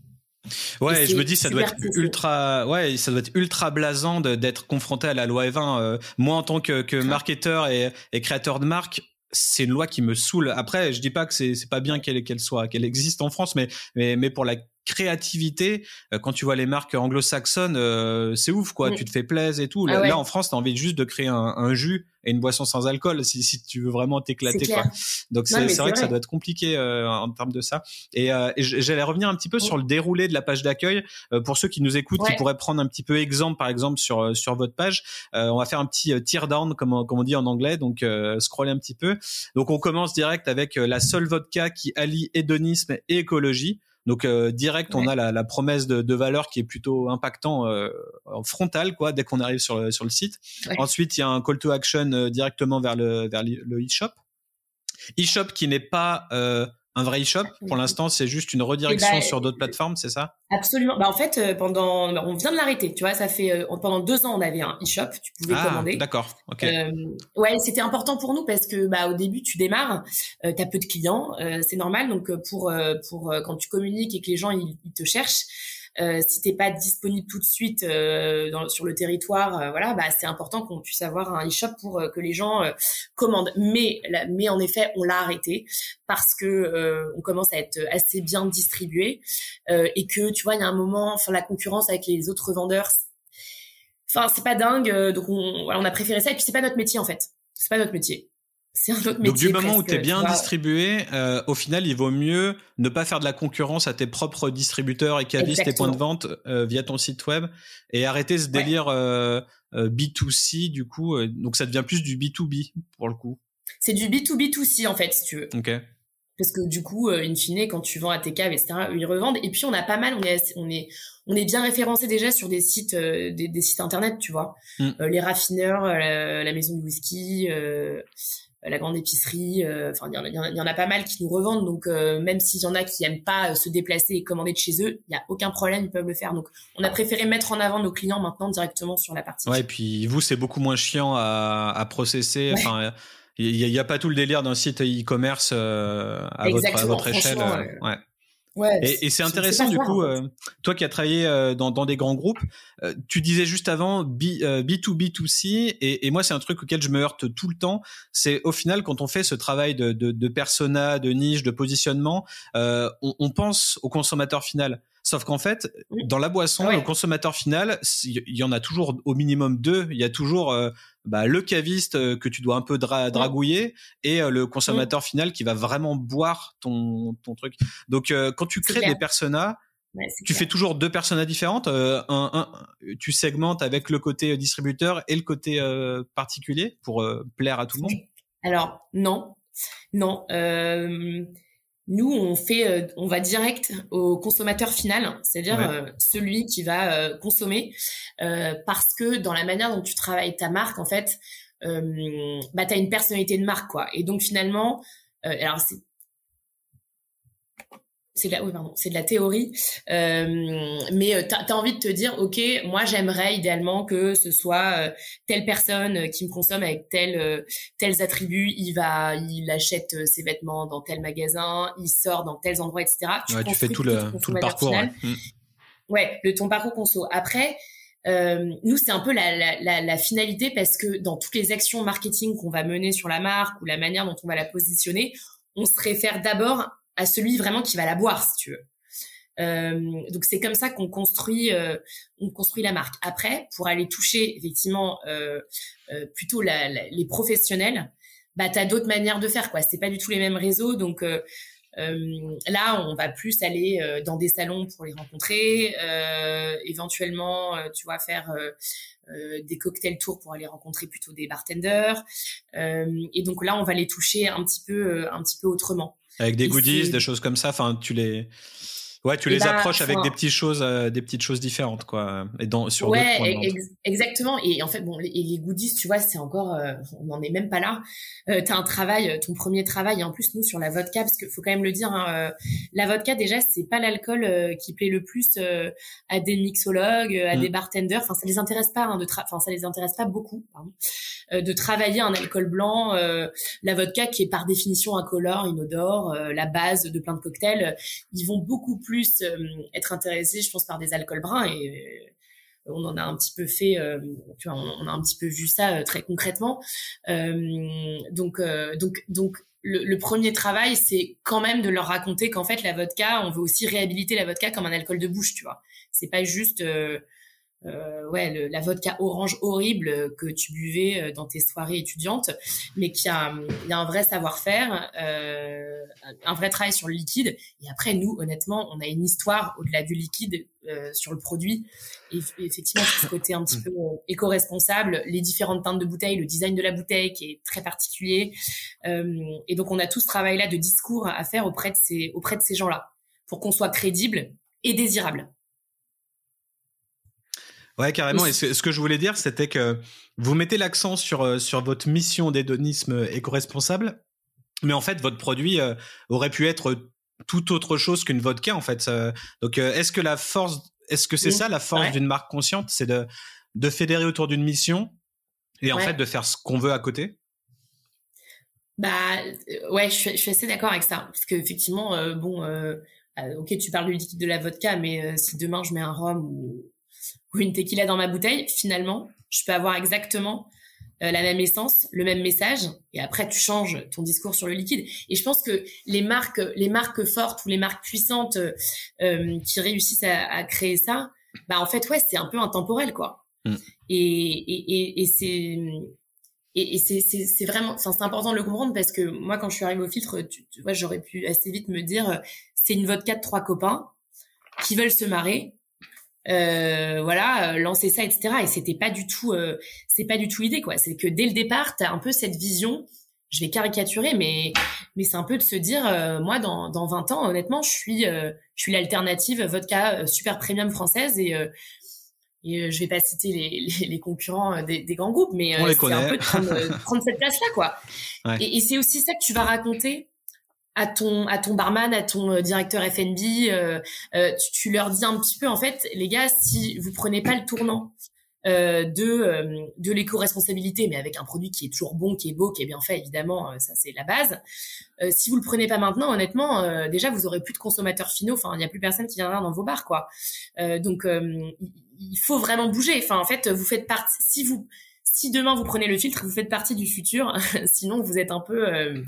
B: Ouais, je me dis ça doit être ultra, ouais, ça doit être ultra blasant d'être confronté à la loi E20. Euh, moi, en tant que, que marketeur et, et, créateur de marque, c'est une loi qui me saoule. Après, je dis pas que c'est pas bien qu'elle qu'elle soit qu'elle existe en France, mais mais mais pour la créativité, euh, quand tu vois les marques anglo-saxonnes, euh, c'est ouf quoi. Mm. Tu te fais plaisir et tout. Ah là, en France, t'as envie juste de créer un, un jus et une boisson sans alcool si, si tu veux vraiment t'éclater quoi. Donc c'est vrai, que ça doit être compliqué euh, en termes de ça. Et, euh, j'allais revenir un petit peu sur le déroulé de la page d'accueil euh, pour ceux qui nous écoutent, qui pourraient prendre un petit peu exemple par exemple sur sur votre page. on va faire un petit tear down comme on, comme on dit en anglais, donc scroller un petit peu. Donc on commence direct avec la seule vodka qui allie hédonisme et écologie. Donc euh, direct, on a la, la promesse de, de, valeur qui est plutôt impactant euh, frontal quoi dès qu'on arrive sur le, sur le site. Ensuite, il y a un call to action euh, directement vers le vers le e-shop. E-shop qui n'est pas euh, un vrai e-shop Pour l'instant, c'est juste une redirection bah, sur d'autres plateformes, c'est ça?
A: Absolument. Bah en fait, euh, pendant, on vient de l'arrêter. Tu vois, ça fait euh, pendant deux ans, on avait un e-shop. Tu pouvais ah, commander.
B: D'accord. Ok. Euh,
A: ouais, c'était important pour nous parce que bah au début, tu démarres, euh, t'as peu de clients, c'est normal. Donc pour pour quand tu communiques et que les gens ils te cherchent euh, si t'es pas disponible tout de suite euh, dans, sur le territoire, euh, voilà, bah c'est important qu'on puisse avoir un e-shop pour euh, que les gens commandent. Mais, mais en effet, on l'a arrêté parce que on commence à être assez bien distribué et que tu vois, il y a un moment, enfin la concurrence avec les autres vendeurs, enfin c'est pas dingue. donc on, on a préféré ça et puis c'est pas notre métier en fait. C'est pas notre métier c'est un autre métier.
B: Donc du moment où tu es bien distribué, euh, au final, il vaut mieux ne pas faire de la concurrence à tes propres distributeurs et cavistes et points de vente euh, via ton site web et arrêter ce délire euh, euh B2C du coup. donc ça devient plus du B2B pour le coup.
A: C'est du B2B2C en fait, si tu veux.
B: Ok.
A: parce que du coup, in fine, quand tu vends à tes caves, etc., ils revendent. Et puis on a pas mal, on est, on est, on est bien référencé déjà sur des sites, des, sites internet, tu vois, mm. les raffineurs, la, maison du whisky, la grande épicerie. Enfin, il y, en a pas mal qui nous revendent. Donc même s'il y en a qui aiment pas se déplacer et commander de chez eux, il y a aucun problème, ils peuvent le faire. Donc on a préféré mettre en avant nos clients maintenant directement sur la partie.
B: Ouais, et puis vous, c'est beaucoup moins chiant à, à processer. Enfin il n'y a, pas tout le délire d'un site e-commerce euh, à, votre, à, votre, échelle. Euh, ouais. Ouais, et, et c'est intéressant du coup, euh, toi qui as travaillé dans, dans, des grands groupes, tu disais juste avant B, B2B2C, et, et moi c'est un truc auquel je me heurte tout le temps, c'est au final quand on fait ce travail de, de, de persona, de niche, de positionnement, on, on, pense au consommateur final. Sauf qu'en fait, dans la boisson, le consommateur final, il y en a toujours au minimum deux. Il y a toujours euh, bah, le caviste euh, que tu dois un peu dragouiller et euh, le consommateur final qui va vraiment boire ton, ton truc. Donc, quand tu crées des personas, tu fais toujours deux personas différentes. Un, un, tu segmentes avec le côté distributeur et le côté particulier pour plaire à tout le monde?
A: Alors non, non. Nous, on fait, euh, on va direct au consommateur final, c'est-à-dire euh, celui qui va euh, consommer, parce que dans la manière dont tu travailles ta marque, en fait, bah, tu as une personnalité de marque, quoi. Et donc finalement, alors c'est c'est de la, oui, pardon, c'est de la théorie, euh, mais euh, tu as, envie de te dire, ok, moi j'aimerais idéalement que ce soit euh, telle personne qui me consomme avec tel, tels attributs, il va, il achète ses vêtements dans tel magasin, il sort dans tels endroits, etc.
B: Tu, ouais, tu fais tout le, tout le parcours. Ouais.
A: Mm. ouais. le ton parcours conso. Après, nous, c'est un peu la, la, la, la, finalité parce que dans toutes les actions marketing qu'on va mener sur la marque ou la manière dont on va la positionner, on se réfère d'abord à celui vraiment qui va la boire, si tu veux. Euh, donc c'est comme ça qu'on construit, euh, on construit la marque. Après, pour aller toucher effectivement euh, plutôt les professionnels, bah t'as d'autres manières de faire quoi. C'est pas du tout les mêmes réseaux, donc là on va plus aller dans des salons pour les rencontrer, éventuellement tu vois faire des cocktails tours pour aller rencontrer plutôt des bartenders. et donc là on va les toucher un petit peu, un petit peu autrement.
B: Avec des goodies, des choses comme ça. Enfin, tu les. Ouais, tu les bah, approches avec des petites choses, euh, des petites choses différentes, quoi. Et dans sur
A: ouais, exactement. Et en fait, bon, les, les goodies, tu vois, c'est encore, euh, on n'en est même pas là. Euh, T'as un travail, euh, ton premier travail, et en plus nous sur la vodka, parce qu'il faut quand même le dire, hein, la vodka déjà, c'est pas l'alcool qui plaît le plus à des mixologues, à mm. des bartenders. Enfin, ça les intéresse pas, hein, de enfin, ça les intéresse pas beaucoup, pardon, de travailler un alcool blanc. la vodka, qui est par définition incolore, inodore, la base de plein de cocktails, ils vont beaucoup plus plus euh, être intéressé, je pense, par des alcools bruns et euh, on en a un petit peu fait, euh, on, a un petit peu vu ça très concrètement. donc, donc, donc, le, premier travail, c'est quand même de leur raconter qu'en fait, la vodka, on veut aussi réhabiliter la vodka comme un alcool de bouche, tu vois. C'est pas juste euh, ouais, la vodka orange horrible que tu buvais euh, dans tes soirées étudiantes, mais qui a, y a un vrai savoir-faire, euh, un vrai travail sur le liquide. Et après, nous, honnêtement, on a une histoire au-delà du liquide euh, sur le produit. Et, effectivement, ce côté un petit peu euh, éco-responsable, les différentes teintes de bouteilles, le design de la bouteille qui est très particulier. et donc, on a tout ce travail-là de discours à faire auprès de ces, auprès de ces gens-là pour qu'on soit crédible et désirable.
B: Ouais, carrément. Et ce, que je voulais dire, c'était que vous mettez l'accent sur, euh, sur votre mission d'hédonisme éco-responsable, mais en fait, votre produit euh, aurait pu être tout autre chose qu'une vodka, en fait. Donc, euh, est-ce que la force, est-ce que c'est ça la force d'une marque consciente, c'est de, de fédérer autour d'une mission et en fait de faire ce qu'on veut à côté?
A: Bah, ouais, je suis, je suis assez d'accord avec ça, parce que effectivement, bon, ok, tu parles du liquide de la vodka, mais si demain je mets un rhum ou ou une tequila dans ma bouteille, finalement, je peux avoir exactement euh, la même essence, le même message, et après tu changes ton discours sur le liquide. Et je pense que les marques, les marques fortes ou les marques puissantes euh, qui réussissent à, créer ça, bah en fait ouais, c'est un peu intemporel quoi. Mm. Et, et, et, c'est et, c'est c'est vraiment, enfin c'est important de le comprendre parce que moi quand je suis arrivée au filtre, tu, tu vois, j'aurais pu assez vite me dire c'est une vodka de trois copains qui veulent se marrer euh, voilà, euh, lancer ça, etc. Et c'était pas du tout, euh, c'est pas du tout l'idée, quoi. C'est que dès le départ, t'as un peu cette vision je vais caricaturer, mais mais c'est un peu de se dire, euh, moi, dans, dans 20 ans, honnêtement, je suis euh, je suis l'alternative vodka super premium française et et je vais pas citer les, les, concurrents des, des, grands groupes, mais c'est un peu de prendre, cette place-là, quoi. [laughs] Et, et c'est aussi ça que tu vas raconter à ton à ton barman, à ton directeur F&B. Euh, tu, tu, leur dis un petit peu, en fait, les gars, si vous prenez pas le tournant euh, de euh, de l'éco-responsabilité, mais avec un produit qui est toujours bon, qui est beau, qui est bien fait, évidemment, euh, ça c'est la base. si vous le prenez pas maintenant, honnêtement, déjà vous aurez plus de consommateurs finaux. Enfin, il n'y a plus personne qui viendra dans vos bars, quoi. donc il faut vraiment bouger. Enfin, en fait, vous faites partie. Si vous si demain vous prenez le filtre, vous faites partie du futur. [laughs] Sinon, vous êtes un peu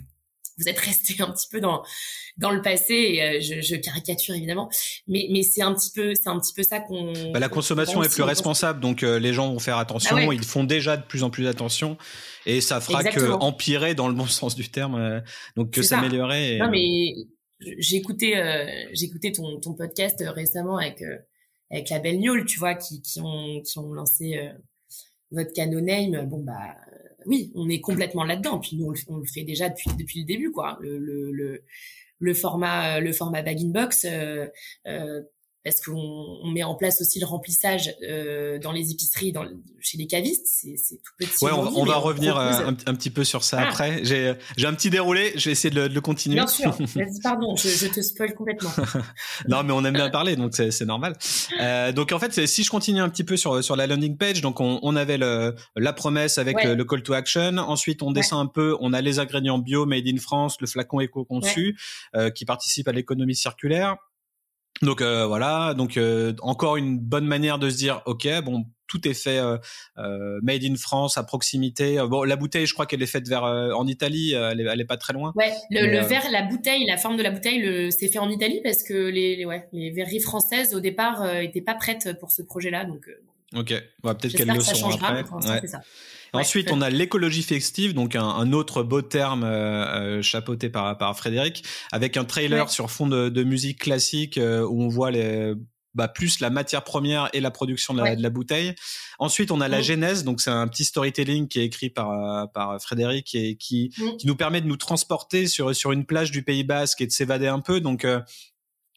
A: vous êtes resté un petit peu dans dans le passé et euh, je, je, caricature évidemment. Mais mais c'est un petit peu c'est un petit peu ça qu'on
B: bah, la consommation est plus responsable donc euh, les gens vont faire attention ah ils font déjà de plus en plus attention et ça fera que empirer dans le bon sens du terme euh, donc que s'améliorer
A: non mais j'ai écouté j'ai écouté ton ton podcast récemment avec avec la belle Niol tu vois qui qui ont qui ont lancé votre canon name bon bah oui, on est complètement là-dedans. Puis nous, on le, fait déjà depuis depuis le début, quoi. Le, le, le, format le format bag in box. Euh, euh, parce qu'on on met en place aussi le remplissage euh, dans les épiceries, dans, chez les cavistes, c'est, tout petit.
B: Ouais, on, va revenir euh, un, petit peu sur ça après. J'ai, un petit déroulé, je vais essayer de le, de le continuer.
A: Bien sûr. [laughs] pardon, je, je, te spoil complètement. [laughs]
B: non, mais on aime bien [laughs] parler, donc c'est, c'est normal. Euh, donc en fait, si je continue un petit peu sur sur la landing page, donc on, on avait le, la promesse avec le, call to action. Ensuite, on descend un peu, on a les ingrédients bio made in France, le flacon éco-conçu euh, qui participe à l'économie circulaire. Donc euh, voilà, donc euh, encore une bonne manière de se dire ok bon tout est fait euh, euh made in France à proximité. Bon la bouteille je crois qu'elle est faite vers en Italie, elle est, elle est, pas très loin.
A: Ouais, le, le verre, la bouteille, la forme de la bouteille, c'est fait en Italie parce que les, les ouais les verreries françaises au départ étaient pas prêtes pour ce projet-là donc.
B: Ok, ouais, peut-être qu'elles le seront après. Ouais. Ça. Ensuite, on a l'écologie festive, donc un, un, autre beau terme euh, euh, chapeauté par, par Frédéric, avec un trailer sur fond de, de musique classique euh, où on voit les bah, plus la matière première et la production de la, de la bouteille. Ensuite, on a la genèse, donc c'est un petit storytelling qui est écrit par par Frédéric et qui mm. qui nous permet de nous transporter sur sur une plage du Pays Basque et de s'évader un peu. Donc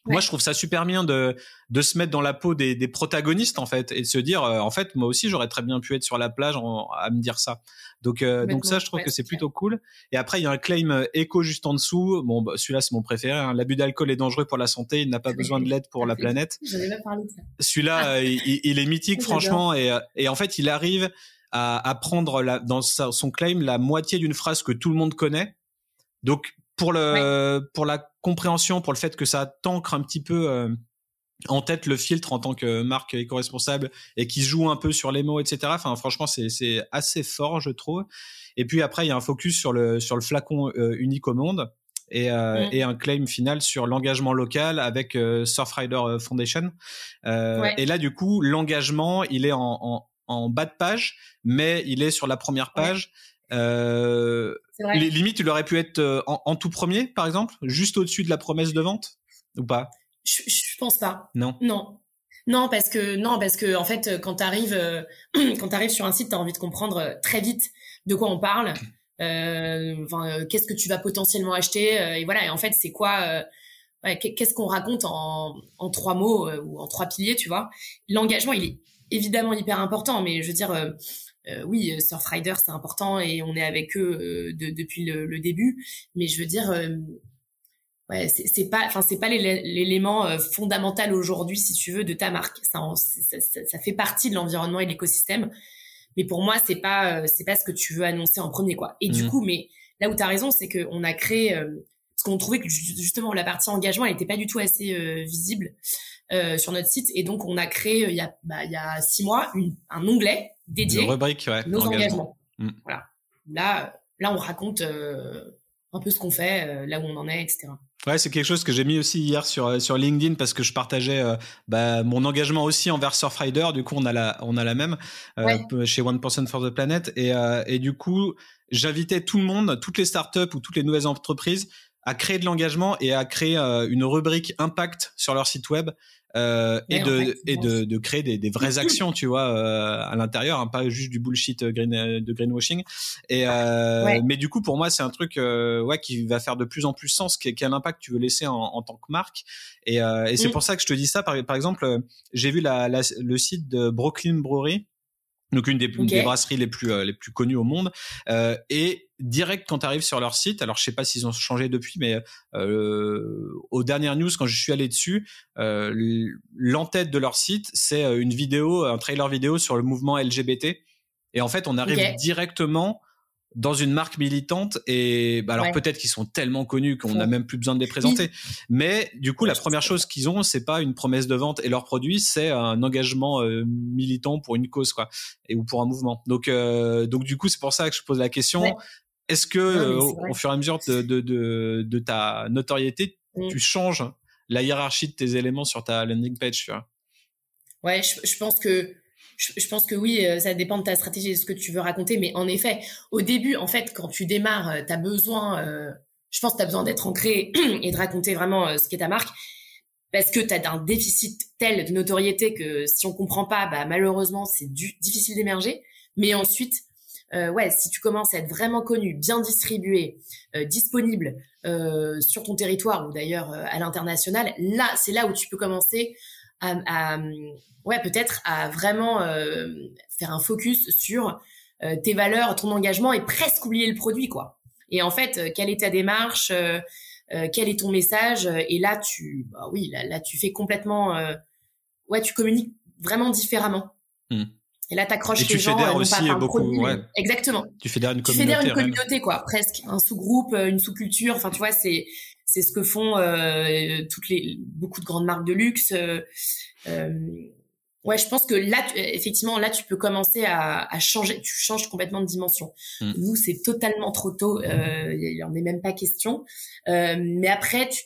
B: moi, je trouve ça super bien de de se mettre dans la peau des, des protagonistes en fait et de se dire euh, en fait moi aussi j'aurais très bien pu être sur la plage à me dire ça. Donc euh, donc ça, je trouve que c'est plutôt cool. Et après, il y a un claim euh, éco juste en dessous. Bon, bah, celui-là c'est mon préféré. Hein. L'abus d'alcool est dangereux pour la santé. Il n'a pas besoin de l'aide pour la planète. Celui-là, il, il, est mythique [laughs] franchement et et en fait, il arrive à, à prendre la, dans son claim la moitié d'une phrase que tout le monde connaît. Donc pour le pour la compréhension, pour le fait que ça t'ancre un petit peu euh, en tête le filtre en tant que marque éco-responsable et qui joue un peu sur les mots, etc. Enfin, franchement, c'est c'est assez fort, je trouve. Et puis après, il y a un focus sur le sur le flacon euh, unique au monde. Et, euh, mm. et, un claim final sur l'engagement local avec Surfrider Foundation. Et là, du coup, l'engagement, il est en, en, en, bas de page, mais il est sur la première page. Euh, les limites, il aurait pu être euh, en, tout premier, par exemple, juste au-dessus de la promesse de vente, ou pas?
A: Je, je pense pas.
B: Non.
A: Non. Non, parce que non, parce que en fait, quand t'arrives euh, [clears throat] quand t'arrives sur un site, t'as envie de comprendre euh, très vite de quoi on parle. [clears throat] Euh, enfin, qu'est-ce que tu vas potentiellement acheter Et voilà. Et en fait, c'est quoi ouais, Qu'est-ce qu'on raconte en, en trois mots ou en trois piliers, tu vois? L'engagement, il est évidemment hyper important, mais je veux dire euh, oui, euh, Surfrider c'est important et on est avec eux euh, depuis le, début, mais je veux dire, ouais, c'est pas, enfin c'est pas l'élément fondamental aujourd'hui, si tu veux, de ta marque. Ça, ça, fait partie de l'environnement et de l'écosystème, mais pour moi c'est pas, c'est pas ce que tu veux annoncer en premier, quoi. Et du mmh. coup, mais là où tu as raison, c'est qu'on a créé, parce qu'on trouvait que justement la partie engagement elle était pas du tout assez visible. Euh, sur notre site. Et donc, on a créé il y a, bah, il y a six mois une, un onglet dédié
B: Une rubrique, ouais,
A: nos engagements. Mm. Voilà. Là, là, on raconte euh, un peu ce qu'on fait, euh, là où on en est, etc.
B: Ouais, c'est quelque chose que j'ai mis aussi hier sur sur LinkedIn parce que je partageais bah, mon engagement aussi envers Surfrider. Du coup, on a la on a la même chez One Person for the Planet et et du coup, j'invitais tout le monde, toutes les startups ou toutes les nouvelles entreprises à créer de l'engagement et à créer une rubrique impact sur leur site web euh, et, de, et de, de, créer des, des, vraies actions, tu vois, euh, à l'intérieur, hein, pas juste du bullshit green, de greenwashing. Et euh, mais du coup, pour moi, c'est un truc euh, ouais qui va faire de plus en plus sens. Quel, impact tu veux laisser en, en tant que marque Et, et c'est mm. pour ça que je te dis ça. Par, par exemple, j'ai vu la, la, le site de Brooklyn Brewery donc une des, des, brasseries les plus euh, les plus connues au monde. Euh, et direct quand tu arrives sur leur site alors je sais pas s'ils ont changé depuis mais euh, aux dernières news quand je suis allé dessus euh, l'entête de leur site c'est euh, une vidéo un trailer vidéo sur le mouvement LGBT et en fait on arrive directement dans une marque militante et bah alors peut-être qu'ils sont tellement connus qu'on n'a même plus besoin de les présenter. Mais du coup la première chose qu'ils ont c'est pas une promesse de vente et leur produit c'est un engagement euh, militant pour une cause quoi et ou pour un mouvement. Donc euh, donc du coup c'est pour ça que je pose la question. Est-ce que euh, au fur et à mesure de de, de, de ta notoriété mmh. tu changes la hiérarchie de tes éléments sur ta landing page tu vois?
A: Ouais je, je pense que je, pense que oui, euh, ça dépend de ta stratégie de ce que tu veux raconter. Mais en effet, au début, en fait, quand tu démarres, euh, tu as besoin, euh, je pense que besoin d'être ancré [clears throat] et de raconter vraiment ce qu'est ta marque. Parce que tu as un déficit tel de notoriété que si on comprend pas, bah, malheureusement, c'est difficile d'émerger. Mais ensuite, ouais, si tu commences à être vraiment connu, bien distribué, disponible sur ton territoire ou d'ailleurs à l'international, là, c'est là où tu peux commencer à, ouais, peut-être à vraiment euh, faire un focus sur euh, tes valeurs, ton engagement et presque oublier le produit, quoi. Et en fait, euh, quelle est ta démarche, quel est ton message Et là, tu, bah oui, là, là, tu fais complètement, ouais, tu communiques vraiment différemment. Mmh. Et là, t'accroches les gens.
B: Tu aussi beaucoup, ouais.
A: Exactement.
B: Tu fédères une communauté. Tu
A: fédères une communauté, quoi, presque. Un sous-groupe, une sous-culture. Enfin, tu vois, c'est c'est ce que font euh, toutes les beaucoup de grandes marques de luxe. Euh, euh, ouais, je pense que là, effectivement, là, tu peux commencer à, à, changer. Tu changes complètement de dimension. Mm. Nous, c'est totalement trop tôt. Il n'y en est même pas question. mais après, tu,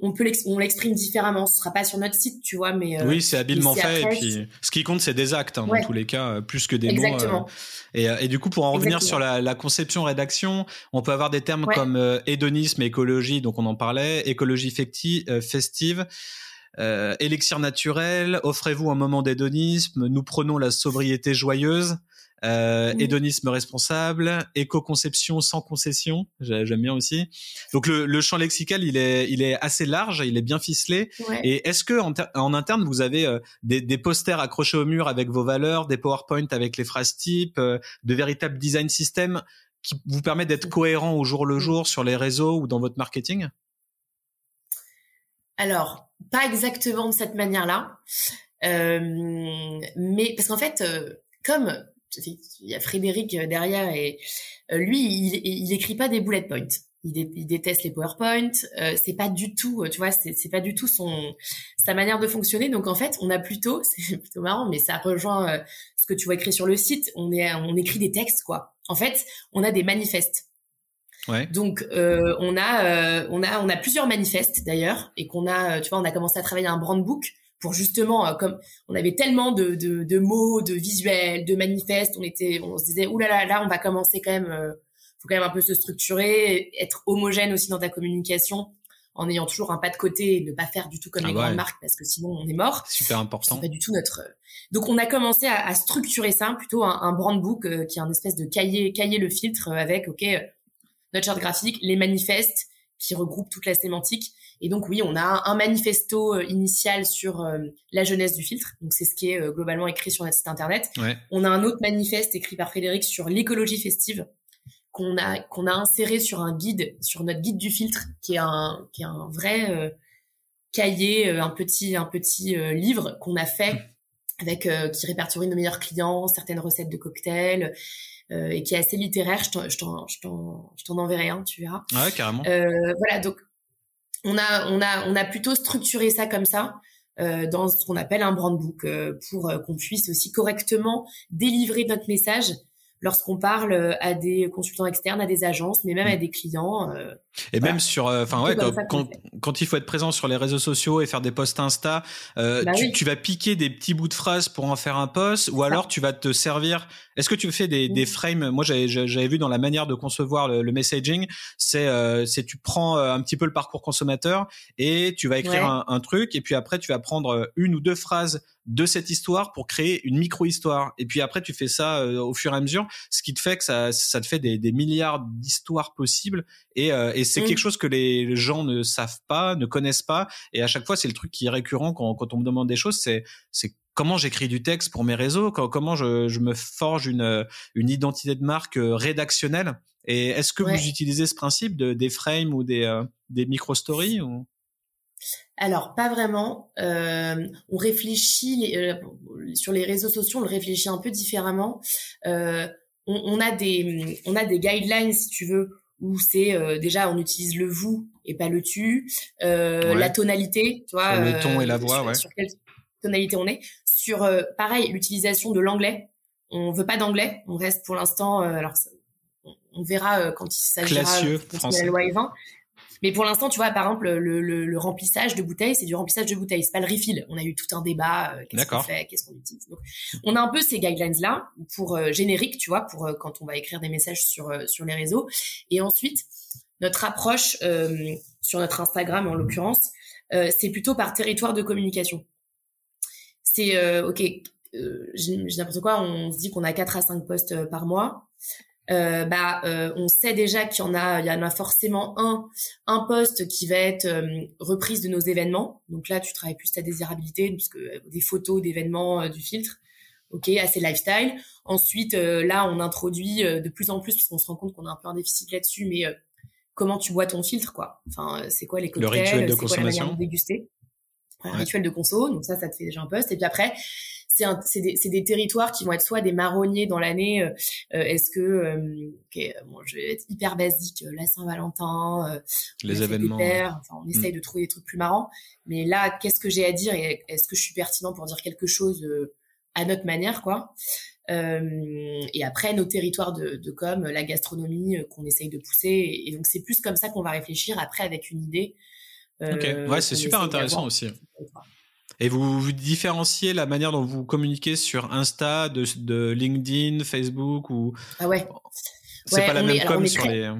A: on peut on l'exprime différemment. Ce sera pas sur notre site, tu vois, mais
B: euh, oui, c'est habilement fait. et puis, ce qui compte, c'est des actes hein, dans tous les cas, euh, plus que des mots. Euh. et, et, du coup, pour en revenir sur la, la conception-rédaction, on peut avoir des termes comme hédonisme, écologie, donc on en parlait, écologie festive. Euh, élixir naturel, offrez-vous un moment d'hédonisme, nous prenons la sobriété joyeuse, euh, hédonisme responsable, éco-conception sans concession, j'aime bien aussi. Donc le, le, champ lexical, il est, il est assez large, il est bien ficelé. Et est-ce que en, en, interne, vous avez euh, des, des, posters accrochés au mur avec vos valeurs, des PowerPoint avec les phrases types, euh, de véritables design systems qui vous permettent d'être cohérent au jour le jour sur les réseaux ou dans votre marketing?
A: Alors, pas exactement de cette manière-là. Euh, mais parce qu'en fait, comme il y a Frédéric euh, derrière et euh, lui, il, il écrit pas des bullet points. Il, déteste les PowerPoint. Euh, c'est pas du tout, tu vois, c'est pas du tout son sa manière de fonctionner. Donc en fait, on a plutôt, [laughs] c'est plutôt marrant, mais ça rejoint ce que tu vois écrit sur le site. On est, on écrit des textes, quoi. En fait, on a des manifestes. Ouais. Donc on a, on a, on a plusieurs manifestes d'ailleurs, et qu'on a, tu vois, on a commencé à travailler un brand book pour justement, euh, comme on avait tellement de, de, de, mots, de visuels, de manifestes, on était, on se disait, oulala, là, là, là, on va commencer quand même, euh, faut quand même un peu se structurer, être homogène aussi dans ta communication, en ayant toujours un pas de côté et ne pas faire du tout comme ah les grandes marques parce que sinon on est mort.
B: Super important.
A: C'est pas du tout notre. Donc on a commencé à, à structurer ça, plutôt un, un brand book euh, qui est un espèce de cahier, cahier le filtre avec, ok, notre charte graphique, les manifestes qui regroupent toute la sémantique et donc oui, on a un manifesto euh, initial sur euh, la jeunesse du filtre. Donc c'est ce qui est euh, globalement écrit sur notre site internet. On a un autre manifeste écrit par Frédéric sur l'écologie festive qu'on a qu'on a inséré sur un guide, sur notre guide du filtre, qui est un qui est un vrai cahier, un petit un petit livre qu'on a fait avec qui répertorie nos meilleurs clients, certaines recettes de cocktails. et qui est assez littéraire, je t'en, je t'en, je t'en, enverrai un, tu verras.
B: Ouais, carrément.
A: voilà, donc on a, on a, on a plutôt structuré ça comme ça. Euh, dans ce qu'on appelle un brand book euh, pour euh, qu'on puisse aussi correctement délivrer notre message lorsqu'on parle à des consultants externes, à des agences, mais même à mm. des clients. Euh,
B: et même sur, euh, enfin ouais, quand, quand, il faut être présent sur les réseaux sociaux et faire des posts Insta, euh, bah tu, tu, vas piquer des petits bouts de phrases pour en faire un post, ou alors tu vas te servir. Est-ce que tu fais des, des frames? Moi, j'avais vu dans la manière de concevoir le, messaging, c'est euh, c'est tu prends un petit peu le parcours consommateur et tu vas écrire un, un, truc, et puis après tu vas prendre une ou deux phrases de cette histoire pour créer une micro-histoire. Et puis après, tu fais ça euh, au fur et à mesure, ce qui te fait que ça, ça te fait des, des milliards d'histoires possibles. Et, euh, et c'est mm. quelque chose que les gens ne savent pas, ne connaissent pas. Et à chaque fois, c'est le truc qui est récurrent quand, quand on me demande des choses, c'est comment j'écris du texte pour mes réseaux, comment je, je me forge une, une identité de marque euh, rédactionnelle. Et est-ce que vous utilisez ce principe de, des frames ou des, des micro-stories ou?
A: Alors, pas vraiment. Euh, on réfléchit euh, sur les réseaux sociaux, on le réfléchit un peu différemment. Euh, on, a des, on a des guidelines, si tu veux, où c'est déjà on utilise le vous et pas le tu, la tonalité, tu vois,
B: le ton et la voix, ouais.
A: Sur quelle tonalité on est. Sur pareil, l'utilisation de l'anglais. On veut pas d'anglais. On reste pour l'instant. alors, on verra quand il s'agira de la loi 20 mais pour l'instant, tu vois, par exemple, le, le, le remplissage de bouteilles, c'est du remplissage de bouteilles, c'est pas le refill. On a eu tout un débat, euh, qu'est-ce qu'on fait, qu'est-ce qu'on utilise. Donc, on a un peu ces guidelines là pour euh, générique, tu vois, pour euh, quand on va écrire des messages sur sur les réseaux. Et ensuite, notre approche sur notre Instagram en l'occurrence, c'est plutôt par territoire de communication. C'est ok, j'ai n'importe quoi, on se dit qu'on a 4 à 5 posts par mois euh, bah, euh, on sait déjà qu'il y en a, il y en a forcément un, un poste qui va être euh, reprise de nos événements. Donc là, tu travailles plus ta désirabilité, puisque euh, des photos d'événements, du filtre. Ok, assez lifestyle. Ensuite, là, on introduit de plus en plus, puisqu'on se rend compte qu'on a un peu un déficit là-dessus, mais comment tu bois ton filtre, quoi. Enfin, c'est quoi les cocktails,
B: le rituel de consommation,
A: de déguster, un rituel de conso. Donc ça, ça te fait déjà un poste. Et puis après, c'est des, des, territoires qui vont être soit des marronniers dans l'année. Euh, euh, est-ce que, euh, bon, je vais être hyper basique, la Saint-Valentin,
B: les événements.
A: enfin, on essaye mm. de trouver des trucs plus marrants. Mais là, qu'est-ce que j'ai à dire et est-ce que je suis pertinent pour dire quelque chose à notre manière, quoi? Et après, nos territoires de, de com, la gastronomie qu'on essaye de pousser. Et, donc, c'est plus comme ça qu'on va réfléchir après avec une idée.
B: ok, ouais, c'est super intéressant aussi. Et vous, vous différenciez la manière dont vous communiquez sur Insta, de, de LinkedIn, Facebook ou
A: Ah ouais.
B: C'est pas la même com sur les.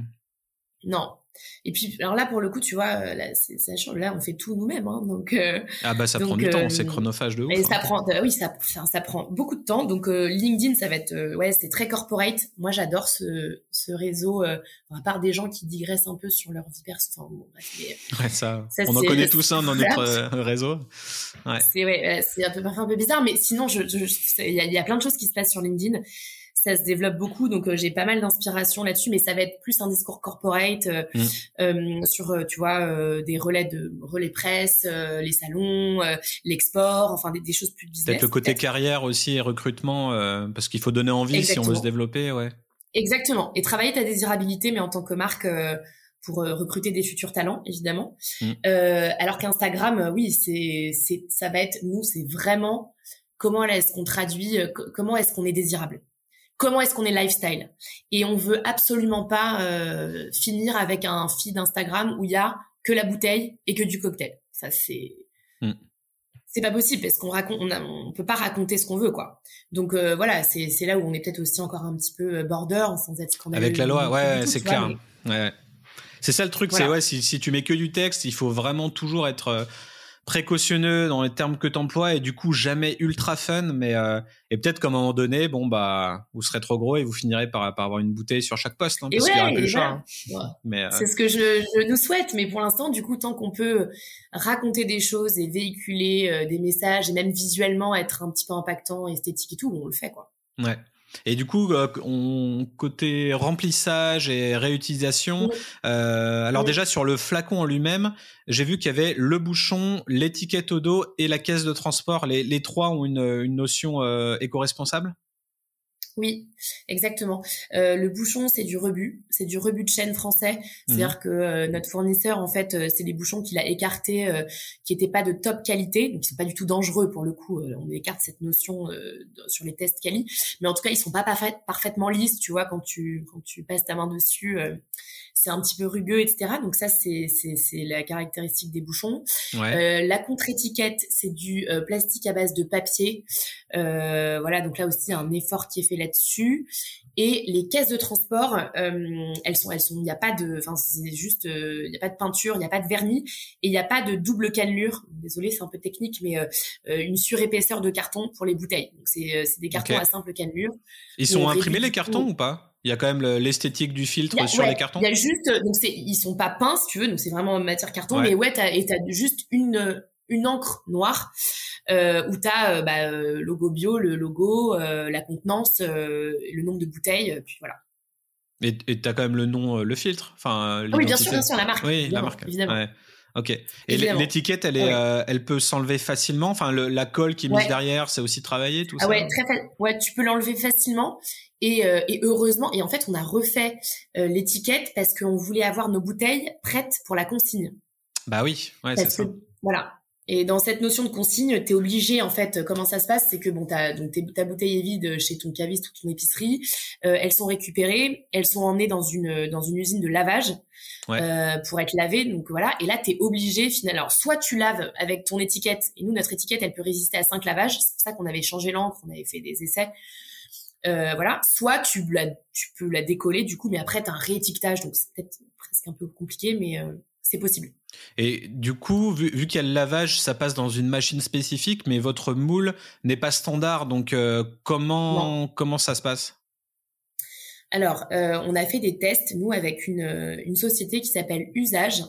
A: Non, et puis, alors là, pour le coup, tu vois, euh, là, ça change. Là, on fait tout nous-mêmes, hein, donc. Euh,
B: ah bah ça prend du temps, c'est euh, chronophage de ouf.
A: Et ça hein. prend, oui, ça, ça prend beaucoup de temps. Donc LinkedIn, ça va être, ouais, c'est très corporate. Moi, j'adore ce, ce réseau. à part des gens qui digressent un peu sur leur vie. Enfin, bon,
B: ouais, ça, on en connaît [laughs] tous un dans notre réseau.
A: Ouais. C'est ouais, c'est un peu parfois un peu bizarre, mais sinon, je, il y, a, y a plein de choses qui se passent sur LinkedIn ça se développe beaucoup, donc euh, j'ai pas mal d'inspiration là-dessus, mais ça va être plus un discours corporate euh, mm. euh, sur, tu vois, des relais de relais presse, les salons, l'export, enfin des, choses plus business.
B: Peut-être le côté carrière aussi et recrutement, parce qu'il faut donner envie si on veut se développer, ouais.
A: Exactement. Et travailler ta désirabilité, mais en tant que marque pour recruter des futurs talents, évidemment. Mm. alors qu'Instagram, oui, c'est, c'est, ça va être nous, c'est vraiment comment est-ce qu'on traduit, comment est-ce qu'on est désirable comment est-ce qu'on est lifestyle. Et on veut absolument pas euh, finir avec un feed Instagram où il y a que la bouteille et que du cocktail. Ça c'est mm. c'est pas possible parce qu'on raconte on, on peut pas raconter ce qu'on veut quoi. Donc euh, voilà c'est c'est là où on est peut-être aussi encore un petit peu euh, border sans être scandaleux
B: avec la loi ouais c'est clair. ouais. C'est ça le truc c'est ouais si, si tu mets que du texte il faut vraiment toujours être précautionneux dans les termes que t'emploies et du coup jamais ultra fun mais euh, et peut-être qu'à un moment donné bon bah vous serez trop gros et vous finirez par, par avoir une bouteille sur chaque poste hein, parce qu'il y aura plus hein.
A: mais euh, c'est ce que je, je, nous souhaite mais pour l'instant du coup tant qu'on peut raconter des choses et véhiculer euh, des messages et même visuellement être un petit peu impactant esthétique et tout on le fait quoi.
B: Ouais et du coup, euh, on, côté remplissage et réutilisation, euh, alors déjà sur le flacon en lui-même, j'ai vu qu'il y avait le bouchon, l'étiquette au dos et la caisse de transport. Les, les trois ont une, une notion euh, éco-responsable?
A: Oui, exactement. Euh, le bouchon, c'est du rebut, c'est du rebut de chaîne français. C'est-à-dire mhm. que euh, notre fournisseur, en fait, euh, c'est des bouchons qu'il a écartés, qui n'étaient pas de top qualité, donc ils sont pas du tout dangereux pour le coup. on écarte cette notion sur les tests quali, mais en tout cas, ils sont pas parfaitement lisses. Tu vois, quand tu quand tu passes ta main dessus, c'est un petit peu rugueux, etc. Donc ça, c'est c'est la caractéristique des bouchons. la contre-étiquette, c'est du plastique à base de papier. voilà, donc là aussi, un effort qui est fait là-dessus. Et les caisses de transport, euh, elles sont, elles sont, il n'y a pas de, enfin c'est juste, euh, il n'y a pas de peinture, il n'y a pas de vernis et il n'y a pas de double cannelure. Désolé, c'est un peu technique, mais euh, une surépaisseur de carton pour les bouteilles. Donc c'est, c'est des cartons à simple cannelure.
B: Ils sont imprimés les cartons ou pas? Il y a quand même l'esthétique du filtre sur les cartons.
A: Il y a juste, donc c'est, ils sont pas peints si tu veux, donc c'est vraiment matière carton, mais ouais, t'as, et t'as juste une une encre noire euh, où tu as euh, bah, euh, logo bio, le logo, euh, la contenance, le nombre de bouteilles, puis voilà.
B: Et tu as quand même le nom, le filtre enfin,
A: Oui, bien sûr, bien sûr, la marque.
B: Oui, la marque. Évidemment. Ok. Et l'étiquette, elle est, elle peut s'enlever facilement? Enfin, le, la colle qui est mise derrière, c'est aussi travaillé, tout
A: ah
B: ça?
A: Ouais, très ouais, tu peux l'enlever facilement. Et, et, heureusement, et en fait, on a refait l'étiquette parce qu'on voulait avoir nos bouteilles prêtes pour la consigne.
B: Bah oui, ouais, c'est ça.
A: Voilà. Et dans cette notion de consigne, tu es obligé, en fait, comment ça se passe, c'est que bon, t'as, donc ta bouteille est vide chez ton caviste ou ton épicerie, euh, elles sont récupérées, elles sont emmenées dans une dans une usine de lavage euh, pour être lavées, donc voilà. Et là, tu es obligé, finalement, alors soit tu laves avec ton étiquette, et nous notre étiquette, elle peut résister à cinq lavages, c'est pour ça qu'on avait changé l'encre, on avait fait des essais. Euh, voilà, soit tu la, tu peux la décoller du coup, mais après tu as un réétiquetage, donc c'est peut-être presque un peu compliqué, mais euh, c'est possible.
B: Et du coup, vu, qu'il y a le lavage, ça passe dans une machine spécifique, mais votre moule n'est pas standard. Donc, euh, comment comment ça se passe?
A: Alors, euh, on a fait des tests nous avec une, euh, une société qui s'appelle Usage.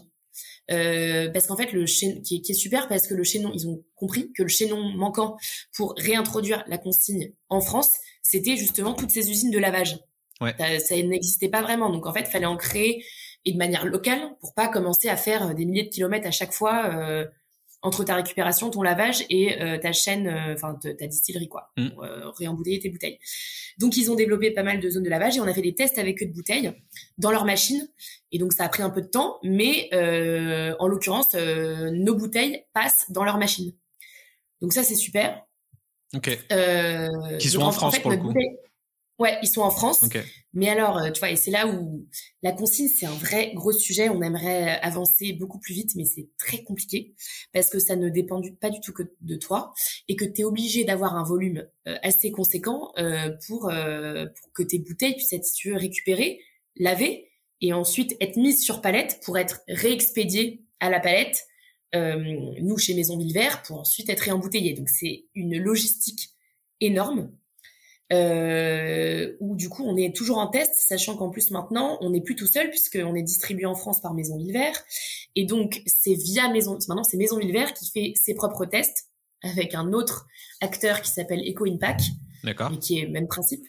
A: parce qu'en fait le chaînon qui est, super parce que le chaînon ils ont compris que le chaînon manquant pour réintroduire la consigne en France c'était justement toutes ces usines de lavage ouais. ça, ça n'existait pas vraiment donc en fait il fallait en créer et de manière locale pour pas commencer à faire euh, des milliers de kilomètres à chaque fois euh, entre ta récupération, ton lavage et euh, ta chaîne, enfin ta distillerie quoi, mm. pour réembouteiller tes bouteilles. Donc ils ont développé pas mal de zones de lavage et on a fait des tests avec eux de bouteilles dans leur machine et donc ça a pris un peu de temps, mais en l'occurrence nos bouteilles passent dans leur machine. Donc ça c'est super.
B: Ok. qui sont en, France pour le coup.
A: Ouais, ils sont en France. Mais alors, euh, tu vois, et c'est là où la consigne, c'est un vrai gros sujet. On aimerait avancer beaucoup plus vite, mais c'est très compliqué parce que ça ne dépend pas du tout que de toi et que tu es obligé d'avoir un volume euh, assez conséquent euh, pour, pour que tes bouteilles puissent être, si tu veux, récupérées, lavées et ensuite être mises sur palette pour être réexpédiées à la palette, nous, chez Maison Villevert, pour ensuite être réembouteillées. Donc, c'est une logistique énorme euh, où du coup on est toujours en test, sachant qu'en plus maintenant on n'est plus tout seul puisqu'on est distribué en France par Maison Villevert et donc c'est via Maison maintenant c'est Maison Villevert qui fait ses propres tests avec un autre acteur qui s'appelle Eco Impact
B: D'accord.
A: Et qui est même principe,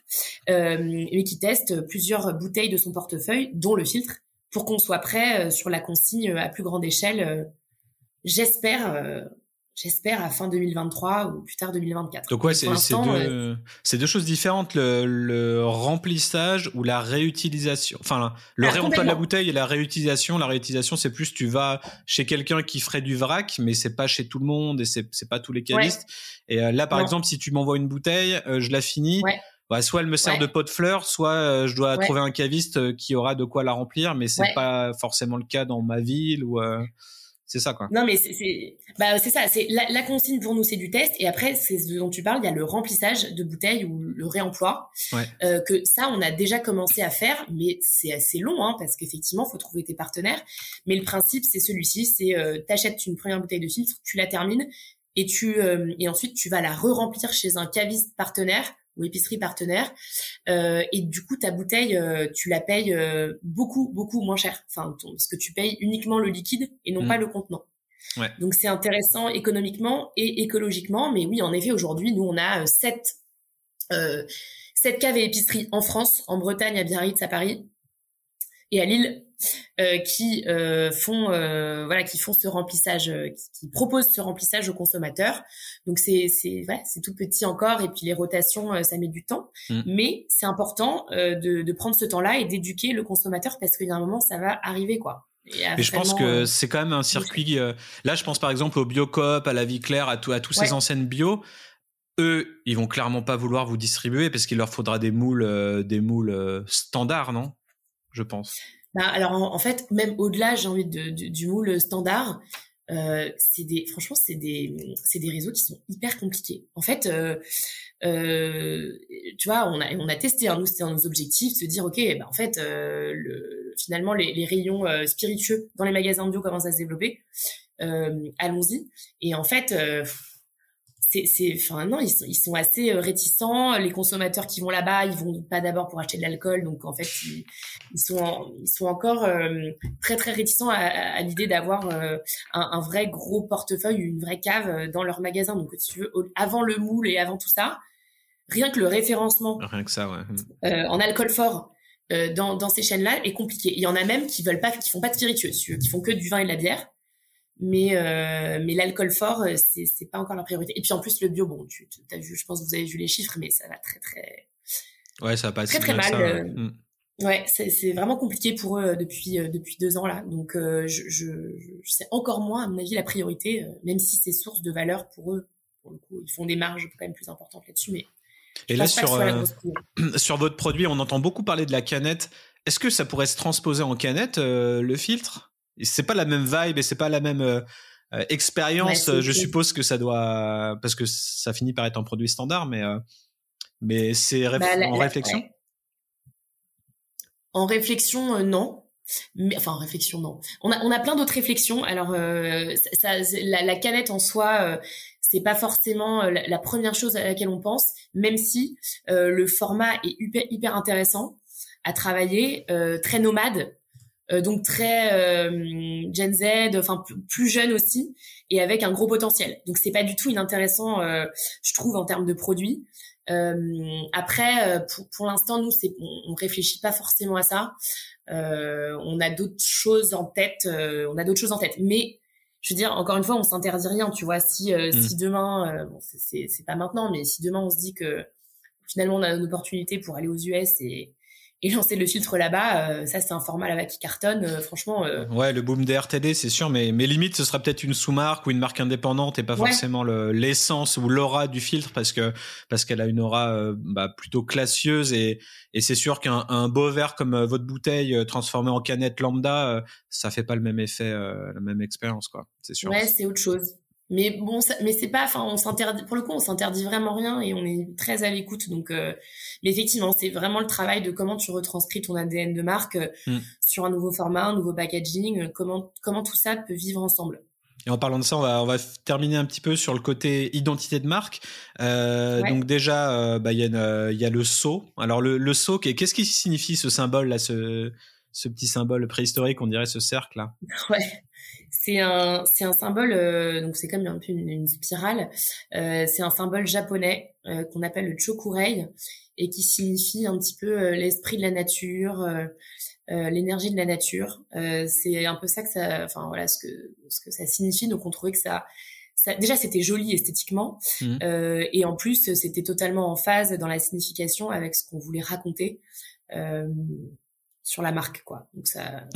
A: euh, mais qui teste plusieurs bouteilles de son portefeuille, dont le filtre, pour qu'on soit prêt euh, sur la consigne à plus grande échelle. Euh, j'espère j'espère à fin 2023 ou plus tard 2024.
B: Donc ouais, c'est deux, euh, deux, choses différentes, le, le, remplissage ou la réutilisation. Enfin, le réemploi de la bouteille et la réutilisation. La réutilisation, c'est plus tu vas chez quelqu'un qui ferait du vrac, mais c'est pas chez tout le monde et c'est pas tous les cavistes. Et euh, là, par exemple, si tu m'envoies une bouteille, euh, je la finis. Bah, soit elle me sert de pot de fleurs, soit je dois trouver un caviste qui aura de quoi la remplir, mais c'est pas forcément le cas dans ma ville ou. C'est ça, quoi.
A: Non, mais c'est, bah, c'est ça. C'est la, consigne pour nous, c'est du test. Et après, c'est ce dont tu parles. Il y a le remplissage de bouteilles ou le réemploi. Euh, que ça, on a déjà commencé à faire, mais c'est assez long, hein, parce qu'effectivement, faut trouver tes partenaires. Mais le principe, c'est celui-ci. C'est, euh, t'achètes une première bouteille de filtre, tu la termines, et tu, euh, et ensuite, tu vas la re-remplir chez un caviste partenaire ou épicerie partenaire. Euh, et du coup, ta bouteille, euh, tu la payes euh, beaucoup, beaucoup moins cher. Enfin, parce que tu payes uniquement le liquide et non mmh. pas le contenant. Ouais. Donc c'est intéressant économiquement et écologiquement. Mais oui, en effet, aujourd'hui, nous, on a sept, sept caves et épiceries en France, en Bretagne, à Biarritz, à Paris et à Lille. qui font voilà qui font ce remplissage qui, proposent ce remplissage aux consommateurs donc c'est c'est c'est tout petit encore et puis les rotations ça met du temps mm. mais c'est important de, de prendre ce temps là et d'éduquer le consommateur parce qu'il y a un moment ça va arriver quoi
B: mais je pense que c'est quand même un circuit. là, je pense par exemple au Biocoop, à la Vie Claire, à, tout, à tous ces enseignes bio eux, ils vont clairement pas vouloir vous distribuer parce qu'il leur faudra des moules, euh, des moules euh, standards, non? Pense.
A: Bah, alors en, fait, même au-delà, j'ai envie de, du moule standard, euh, c'est des, franchement, c'est des, réseaux qui sont hyper compliqués. En fait, tu vois, on a, testé, hein, nous, c'était un de nos objectifs, se dire, ok, bah, en fait, le, finalement, les, les rayons spiritueux dans les magasins bio commencent à se développer. allons-y. Et en fait c'est enfin non ils sont, ils sont assez euh, réticents. Les consommateurs qui vont là-bas ils vont pas d'abord pour acheter de l'alcool. Donc en fait ils, ils sont ils sont encore euh, très très réticents à, à l'idée d'avoir euh, un, un, vrai gros portefeuille une vraie cave dans leur magasin. Donc si tu veux avant le moule et avant tout ça rien que le référencement
B: rien que ça
A: ouais. En alcool fort dans, dans ces chaînes-là est compliqué. Il y en a même qui veulent pas, qui font pas de spiritueux, qui font que du vin et de la bière mais euh, mais l'alcool fort euh, c'est c'est pas encore la priorité. Et puis en plus le bio bon tu as vu je pense que vous avez vu les chiffres mais ça va très très
B: ouais ça va pas
A: très très mal euh, ouais, c'est c'est vraiment compliqué pour eux depuis depuis deux ans là. Donc je, je je sais encore moins à mon avis la priorité même si c'est source de valeur pour eux. Pour le coup ils font des marges quand même plus importantes là-dessus mais
B: et là sur [clears throat] sur votre produit on entend beaucoup parler de la canette. Est-ce que ça pourrait se transposer en canette le filtre? C'est pas la même vibe et c'est pas la même euh, euh, expérience. je suppose que ça doit parce que ça finit par être un produit standard, mais euh, mais c'est bah, en réflexion.
A: En réflexion, non. Mais, enfin, en réflexion, non. On a, on a plein d'autres réflexions. Alors, ça, la, la, canette en soi, c'est pas forcément la, première chose à laquelle on pense, même si le format est hyper, hyper intéressant à travailler, très nomade. Euh, donc très euh, Gen Z, enfin plus jeune aussi, et avec un gros potentiel. Donc c'est pas du tout inintéressant, euh, je trouve, en termes de produits. après, pour, pour l'instant, nous, c'est on, on, réfléchit pas forcément à ça. on a d'autres choses en tête. on a d'autres choses en tête, mais je veux dire, encore une fois, on s'interdit rien. Tu vois, si mmh. si demain, bon, c'est c'est pas maintenant, mais si demain on se dit que finalement on a une opportunité pour aller aux US et et lancer le filtre là-bas, euh, ça c'est un format là-bas qui cartonne, euh, franchement. Euh.
B: Ouais, le boom des RTD, c'est sûr, mais mais limite ce sera peut-être une sous-marque ou une marque indépendante et pas forcément l'essence ou l'aura du filtre parce que parce qu'elle a une aura bah, plutôt classieuse et et c'est sûr qu'un beau verre comme votre bouteille transformé en canette lambda, ça fait pas le même effet, la même expérience quoi. C'est sûr.
A: Ouais, c'est autre chose mais bon mais c'est pas enfin on s'interdit pour le coup on s'interdit vraiment rien et on est très à l'écoute donc euh, mais effectivement c'est vraiment le travail de comment tu retranscris ton ADN de marque euh, mm. sur un nouveau format un nouveau packaging euh, comment comment tout ça peut vivre ensemble
B: et en parlant de ça, on va, on va terminer un petit peu sur le côté identité de marque. Euh, Donc déjà, bah, il y, a y a le sceau. Alors le, le sceau, qu'est-ce qui signifie ce symbole là, ce, ce petit symbole préhistorique, on dirait ce cercle là [laughs]
A: Ouais. C'est un, c'est un symbole, euh, donc c'est comme un peu une, spirale. Euh, c'est un symbole japonais euh, qu'on appelle le chokurei et qui signifie un petit peu l'esprit de la nature, l'énergie de la nature. c'est un peu ça que ça, enfin voilà ce que ce que ça signifie. Donc on trouvait que ça, ça déjà c'était joli esthétiquement mmh. et en plus c'était totalement en phase dans la signification avec ce qu'on voulait raconter sur la marque quoi. Donc ça,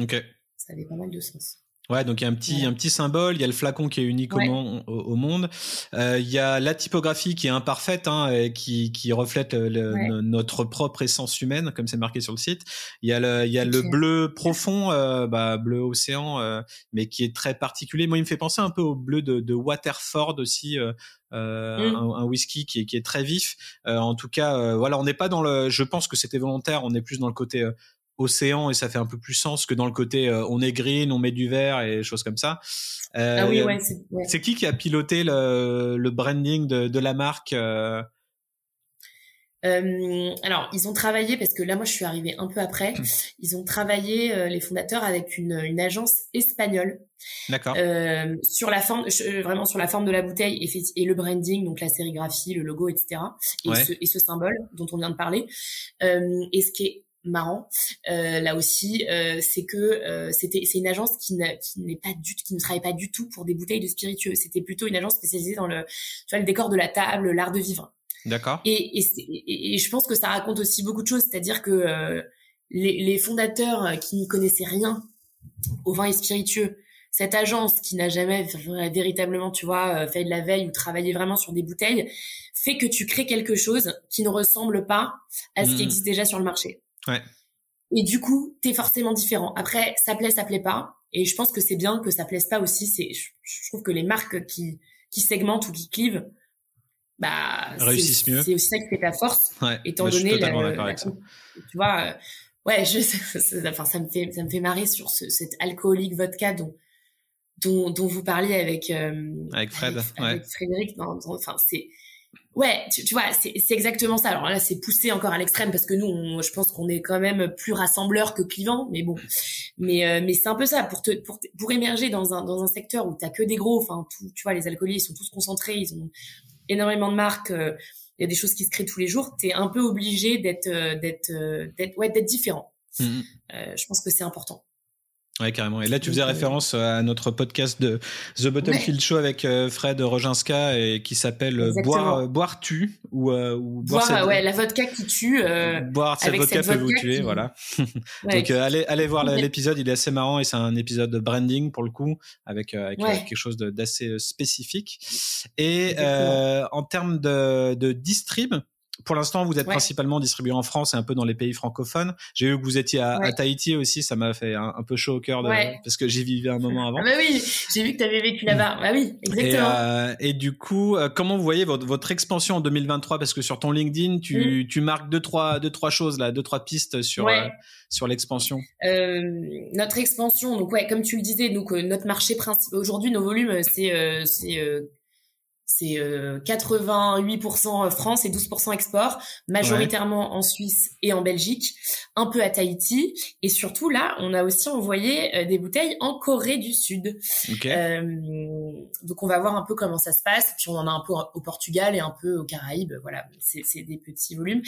A: ça avait pas mal de sens.
B: Ouais, donc il y a un petit, un petit symbole, il y a le flacon qui est unique au, monde, euh, il y a la typographie qui est imparfaite, hein, qui, qui reflète notre propre essence humaine, comme c'est marqué sur le site. Il y a le, il y a le bleu profond, euh, bah, bleu océan, euh, mais qui est très particulier. Moi, il me fait penser un peu au bleu de, de Waterford aussi. Euh, mm. un, un, whisky qui est, qui est très vif. en tout cas, voilà, on n'est pas dans le. Je pense que c'était volontaire. On est plus dans le côté océan et ça fait un peu plus sens que dans le côté euh, on est green, on met du vert et choses comme ça.
A: Euh, ah oui, ouais,
B: c'est qui qui a piloté le, le branding de, de la marque
A: euh? euh, alors, ils ont travaillé parce que là, moi, je suis arrivée un peu après. Hum. Ils ont travaillé euh, les fondateurs avec une, une agence espagnole.
B: D'accord.
A: Euh, sur la forme, vraiment sur la forme de la bouteille et, et, le branding, donc la sérigraphie, le logo, etc. Et, ce, et ce symbole dont on vient de parler. et ce qui est marrant là aussi, c'est que c'était c'est une agence qui n'est pas du qui ne travaille pas du tout pour des bouteilles de spiritueux. C'était plutôt une agence spécialisée dans le tu vois, le décor de la table, l'art de vivre.
B: D'accord.
A: Et, et, et, je pense que ça raconte aussi beaucoup de choses, c'est-à-dire que les, les fondateurs qui n'y connaissaient rien au vin et spiritueux cette agence qui n'a jamais véritablement, tu vois, euh, fait de la veille ou travaillé vraiment sur des bouteilles, fait que tu crées quelque chose qui ne ressemble pas à ce qui mmh. existe déjà sur le marché.
B: Ouais.
A: Et du coup, t'es forcément différent. Après, ça plaît, ça plaît pas. Et je pense que c'est bien que ça plaise pas aussi. C'est, je, trouve que les marques qui qui segmentent ou qui clivent, bah
B: réussissent mieux.
A: C'est aussi ça qui fait ta force.
B: Ouais.
A: Étant
B: bah,
A: donné,
B: la,
A: tu vois, euh, ouais, je, [laughs] enfin ça me fait ça me fait marrer sur ce, cet alcoolique vodka dont dont, dont vous parliez avec
B: euh, avec Fred, avec,
A: Frédéric. enfin, c'est ouais, tu, tu vois, c'est exactement ça. Alors là, c'est poussé encore à l'extrême parce que nous, on, je pense qu'on est quand même plus rassembleur que clivant, mais bon, mais euh, mais c'est un peu ça pour te pour pour émerger dans un dans un secteur où t'as que des gros. Enfin, tout, tu vois, les alcooliers ils sont tous concentrés, ils ont énormément de marques. Euh, il y a des choses qui se créent tous les jours. T'es un peu obligé d'être d'être d'être ouais d'être différent. Mmh je pense que c'est important.
B: Ouais, carrément. Et là, tu faisais référence euh, à notre podcast de The Bottom Field Show avec euh, Fred Roginska et qui s'appelle euh, Boire, boire tu ou, ou
A: boire, boire ouais, la vodka qui tue.
B: boire cette vodka peut vous tuer, voilà. [laughs] Donc allez, allez voir l'épisode, il est assez marrant et c'est un épisode de branding pour le coup avec, avec quelque chose d'assez spécifique. Et en termes de, de distrib, pour l'instant, vous êtes principalement distribué en France et un peu dans les pays francophones. J'ai vu que vous étiez à, Tahiti aussi, ça m'a fait un, peu chaud au cœur de, parce que j'y vivais un moment avant.
A: Ah bah oui, j'ai vu que tu avais vécu là-bas. Bah oui, exactement.
B: Euh, et, du coup, euh, comment vous voyez votre, votre, expansion en 2023 Parce que sur ton LinkedIn, tu, mm. tu marques deux trois, deux trois choses là, deux trois pistes sur euh, sur l'expansion.
A: notre expansion, donc ouais, comme tu le disais, donc notre marché principal aujourd'hui, nos volumes, c'est c'est c'est 88% euh, France et 12% export, majoritairement en Suisse et en Belgique, un peu à Tahiti et surtout là, on a aussi envoyé euh, des bouteilles en Corée du Sud. Euh, donc on va voir un peu comment ça se passe. Puis on en a un peu au Portugal et un peu aux Caraïbes. Voilà, c'est des petits volumes.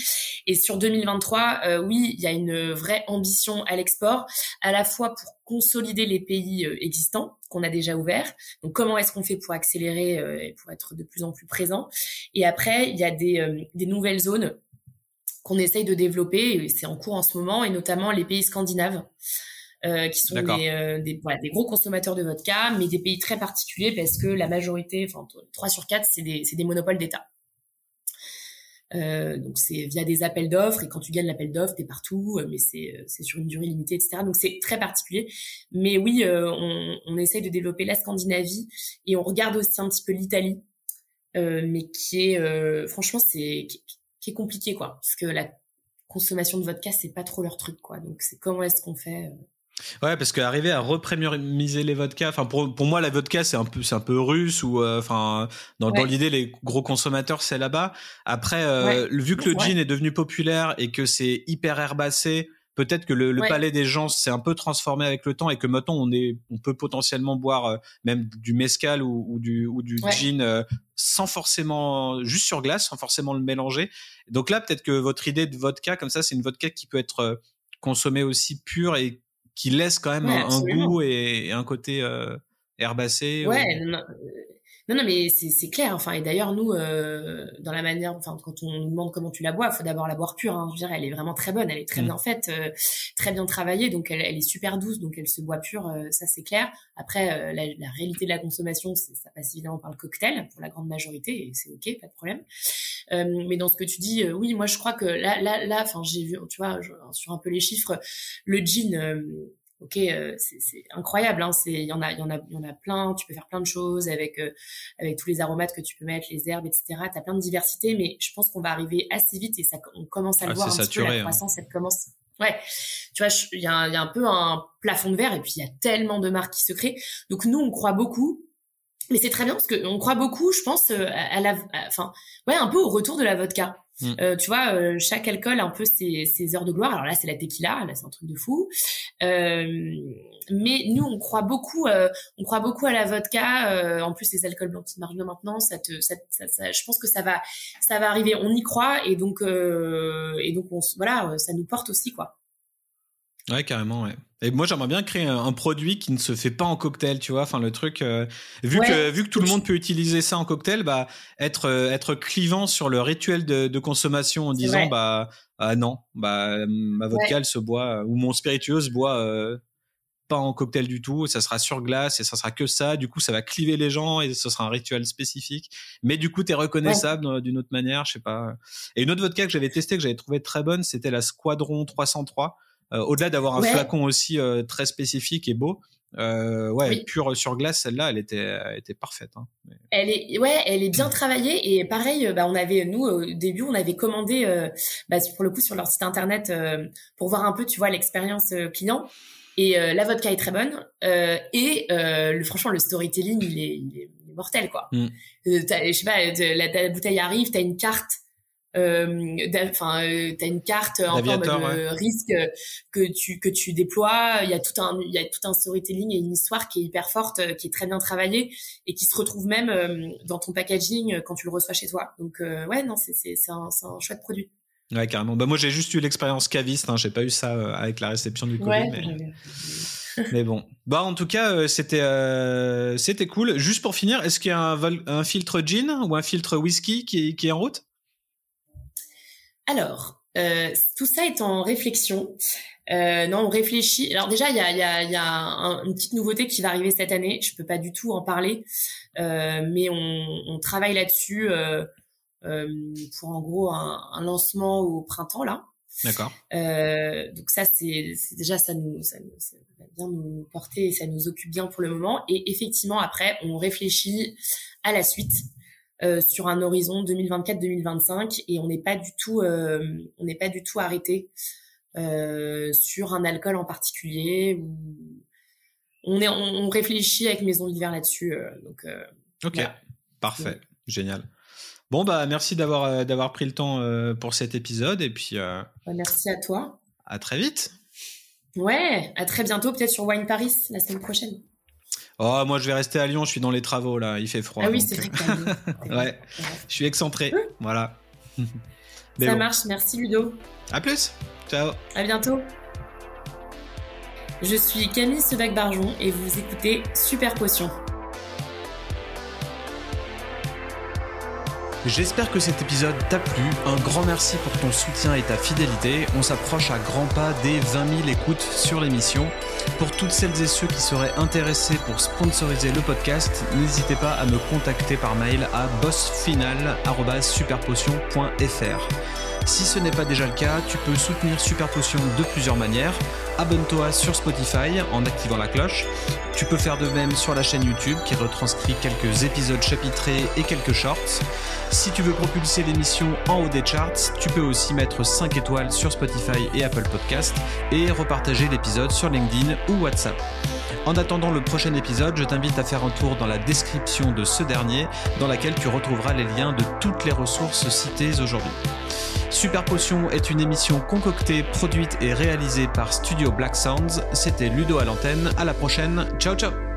A: Et sur 2023, oui, il y a une vraie ambition à l'export, à la fois pour consolider les pays existants qu'on a déjà ouverts. Donc comment est-ce qu'on fait pour accélérer et pour être de plus en plus présent? Et après, il y a des, des nouvelles zones qu'on essaye de développer. C'est en cours en ce moment, et notamment les pays scandinaves. Euh, qui sont des, euh, des, voilà, des, gros consommateurs de vodka, mais des pays très particuliers parce que la majorité, enfin 3 sur 4, c'est des, des, monopoles d'État. Euh, donc c'est via des appels d'offres et quand tu gagnes l'appel d'offres, t'es partout, euh, mais c'est sur une durée limitée, etc. Donc c'est très particulier. Mais oui, euh, on, on essaye de développer la Scandinavie et on regarde aussi un petit peu l'Italie, mais qui est franchement c'est qui est compliqué quoi parce que la consommation de vodka c'est pas trop leur truc quoi donc c'est comment est-ce qu'on fait euh
B: Ouais, parce qu'arriver à repremiumiser les vodkas, enfin pour, pour moi la vodka c'est un peu c'est un peu russe ou euh, enfin dans, dans l'idée les gros consommateurs c'est là-bas. Après euh, vu que le gin est devenu populaire et que c'est hyper herbacé, peut-être que le, palais des gens s'est un peu transformé avec le temps et que maintenant on est on peut potentiellement boire euh, même du mezcal ou, du ou du gin euh, sans forcément juste sur glace sans forcément le mélanger. Donc là peut-être que votre idée de vodka comme ça c'est une vodka qui peut être consommée aussi pure et qui laisse quand même un, goût et, un côté herbacé
A: ouais non, non, mais c'est clair. Enfin, et d'ailleurs, nous, euh, dans la manière, enfin, quand on nous demande comment tu la bois, faut d'abord la boire pure. Hein. Je dirais, elle est vraiment très bonne, elle est très mm. bien faite, euh, très bien travaillée, donc elle, elle, est super douce, donc elle se boit pure, euh, ça c'est clair. Après, la, la, réalité de la consommation, ça passe évidemment par le cocktail pour la grande majorité, et c'est ok, pas de problème. mais dans ce que tu dis, oui, moi je crois que là, là, là, enfin, j'ai vu, tu vois, sur un peu les chiffres, le jean ok, euh, c'est incroyable. Hein, c'est il y en a, il y en a, il y en a plein. Tu peux faire plein de choses avec euh, avec tous les aromates que tu peux mettre, les herbes, etc. T'as plein de diversité, mais je pense qu'on va arriver assez vite et ça, on commence à le ah, voir un petit peu. La hein. croissance, elle commence. Ouais, tu vois, il y, a, y a un peu un plafond de verre et puis il y a tellement de marques qui se créent. Donc nous, on croit beaucoup mais c'est très bien parce qu'on croit beaucoup, je pense, euh, à la, enfin, ouais, un peu au retour de la vodka. Mm. Euh, tu vois, euh, chaque alcool a un peu ses, heures de gloire. Alors là, c'est la tequila, là, c'est un truc de fou. Euh, mais nous, on croit beaucoup, euh, on croit beaucoup à la vodka. en plus, les alcools blancs qui bien maintenant, ça te, ça, ça, ça, je pense que ça va, ça va arriver. On y croit et donc, et donc, on, voilà, ça nous porte aussi, quoi.
B: Ouais, carrément, ouais. Et moi, j'aimerais bien créer un, produit qui ne se fait pas en cocktail, tu vois. Enfin, le truc, euh, vu que vu que tout le monde peut utiliser ça en cocktail, bah être euh, être clivant sur le rituel de, de consommation en disant bah ah non, bah ma vodka elle se boit ou mon spiritueux se boit euh, pas en cocktail du tout, ça sera sur glace et ça sera que ça. Du coup, ça va cliver les gens et ce sera un rituel spécifique. Mais du coup, t'es reconnaissable d'une autre manière, je sais pas. Et une autre vodka que j'avais testé que j'avais trouvé très bonne, c'était la Squadron 303. Euh, au-delà d'avoir un flacon aussi euh, très spécifique et beau, euh, ouais, pure sur glace, celle-là, elle était, était parfaite. Hein.
A: Elle est, ouais, elle est bien travaillée et pareil, bah, on avait, nous au début, on avait commandé, bah, pour le coup, sur leur site internet pour voir un peu, tu vois, l'expérience client. Et la vodka est très bonne et le, franchement, le storytelling, il est, il est, mortel, quoi. Mm. je sais pas, la, la, bouteille arrive, t'as une carte euh, enfin euh, tu as une carte en forme de risque que tu que tu déploies il y a tout un il y a tout un storytelling et une histoire qui est hyper forte euh, qui est très bien travaillée et qui se retrouve même dans ton packaging quand tu le reçois chez toi donc ouais non c'est c'est c'est un, un chouette produit
B: Ouais, carrément. Bah, moi, j'ai juste eu l'expérience caviste. Hein. J'ai pas eu ça avec la réception du Covid. mais... [laughs] mais... bon. Bah, en tout cas, c'était c'était cool. Juste pour finir, est-ce qu'il y a un, un, filtre gin ou un filtre whisky qui, qui est en route?
A: Alors, euh, tout ça est en réflexion. Euh, non, on réfléchit. Alors déjà, il y a, y a, y a une petite nouveauté qui va arriver cette année. Je peux pas du tout en parler, euh, mais on, on travaille là-dessus euh, euh, pour en gros un, un, lancement au printemps là.
B: D'accord.
A: Euh, donc ça, c'est déjà ça nous, ça nous ça va bien nous porter et ça nous occupe bien pour le moment. Et effectivement, après, on réfléchit à la suite. Euh, sur un horizon 2024-2025 et on n'est pas du tout euh, on n'est pas du tout arrêté euh, sur un alcool en particulier ou on est on, réfléchit avec Maison d'hiver là-dessus donc
B: ok parfait génial. Bon bah merci d'avoir d'avoir pris le temps pour cet épisode et puis bah,
A: merci à toi.
B: à très vite.
A: Ouais à très bientôt peut-être sur Wine Paris la semaine prochaine
B: Oh, moi, je vais rester à Lyon. Je suis dans les travaux là. Il fait froid.
A: Ah oui, c'est vrai. [laughs]
B: ouais. Je suis excentré. Voilà.
A: Ça marche. Merci Ludo.
B: À plus. Ciao.
A: À bientôt. Je suis Camille Sedac-Barjon et vous écoutez Super Potion.
B: J'espère que cet épisode t'a plu. Un grand merci pour ton soutien et ta fidélité. On s'approche à grands pas des 20 000 écoutes sur l'émission. Pour toutes celles et ceux qui seraient intéressés pour sponsoriser le podcast, n'hésitez pas à me contacter par mail à bossfinal.superpotion.fr. Si ce n'est pas déjà le cas, tu peux soutenir Super Potion de plusieurs manières. Abonne-toi sur Spotify en activant la cloche. Tu peux faire de même sur la chaîne YouTube qui retranscrit quelques épisodes chapitrés et quelques shorts. Si tu veux propulser l'émission en haut des charts, tu peux aussi mettre 5 étoiles sur Spotify et Apple Podcast et repartager l'épisode sur LinkedIn ou WhatsApp. En attendant le prochain épisode, je t'invite à faire un tour dans la description de ce dernier, dans laquelle tu retrouveras les liens de toutes les ressources citées aujourd'hui. Super Potion est une émission concoctée, produite et réalisée par Studio Black Sounds. C'était Ludo à l'antenne. À la prochaine. Ciao ciao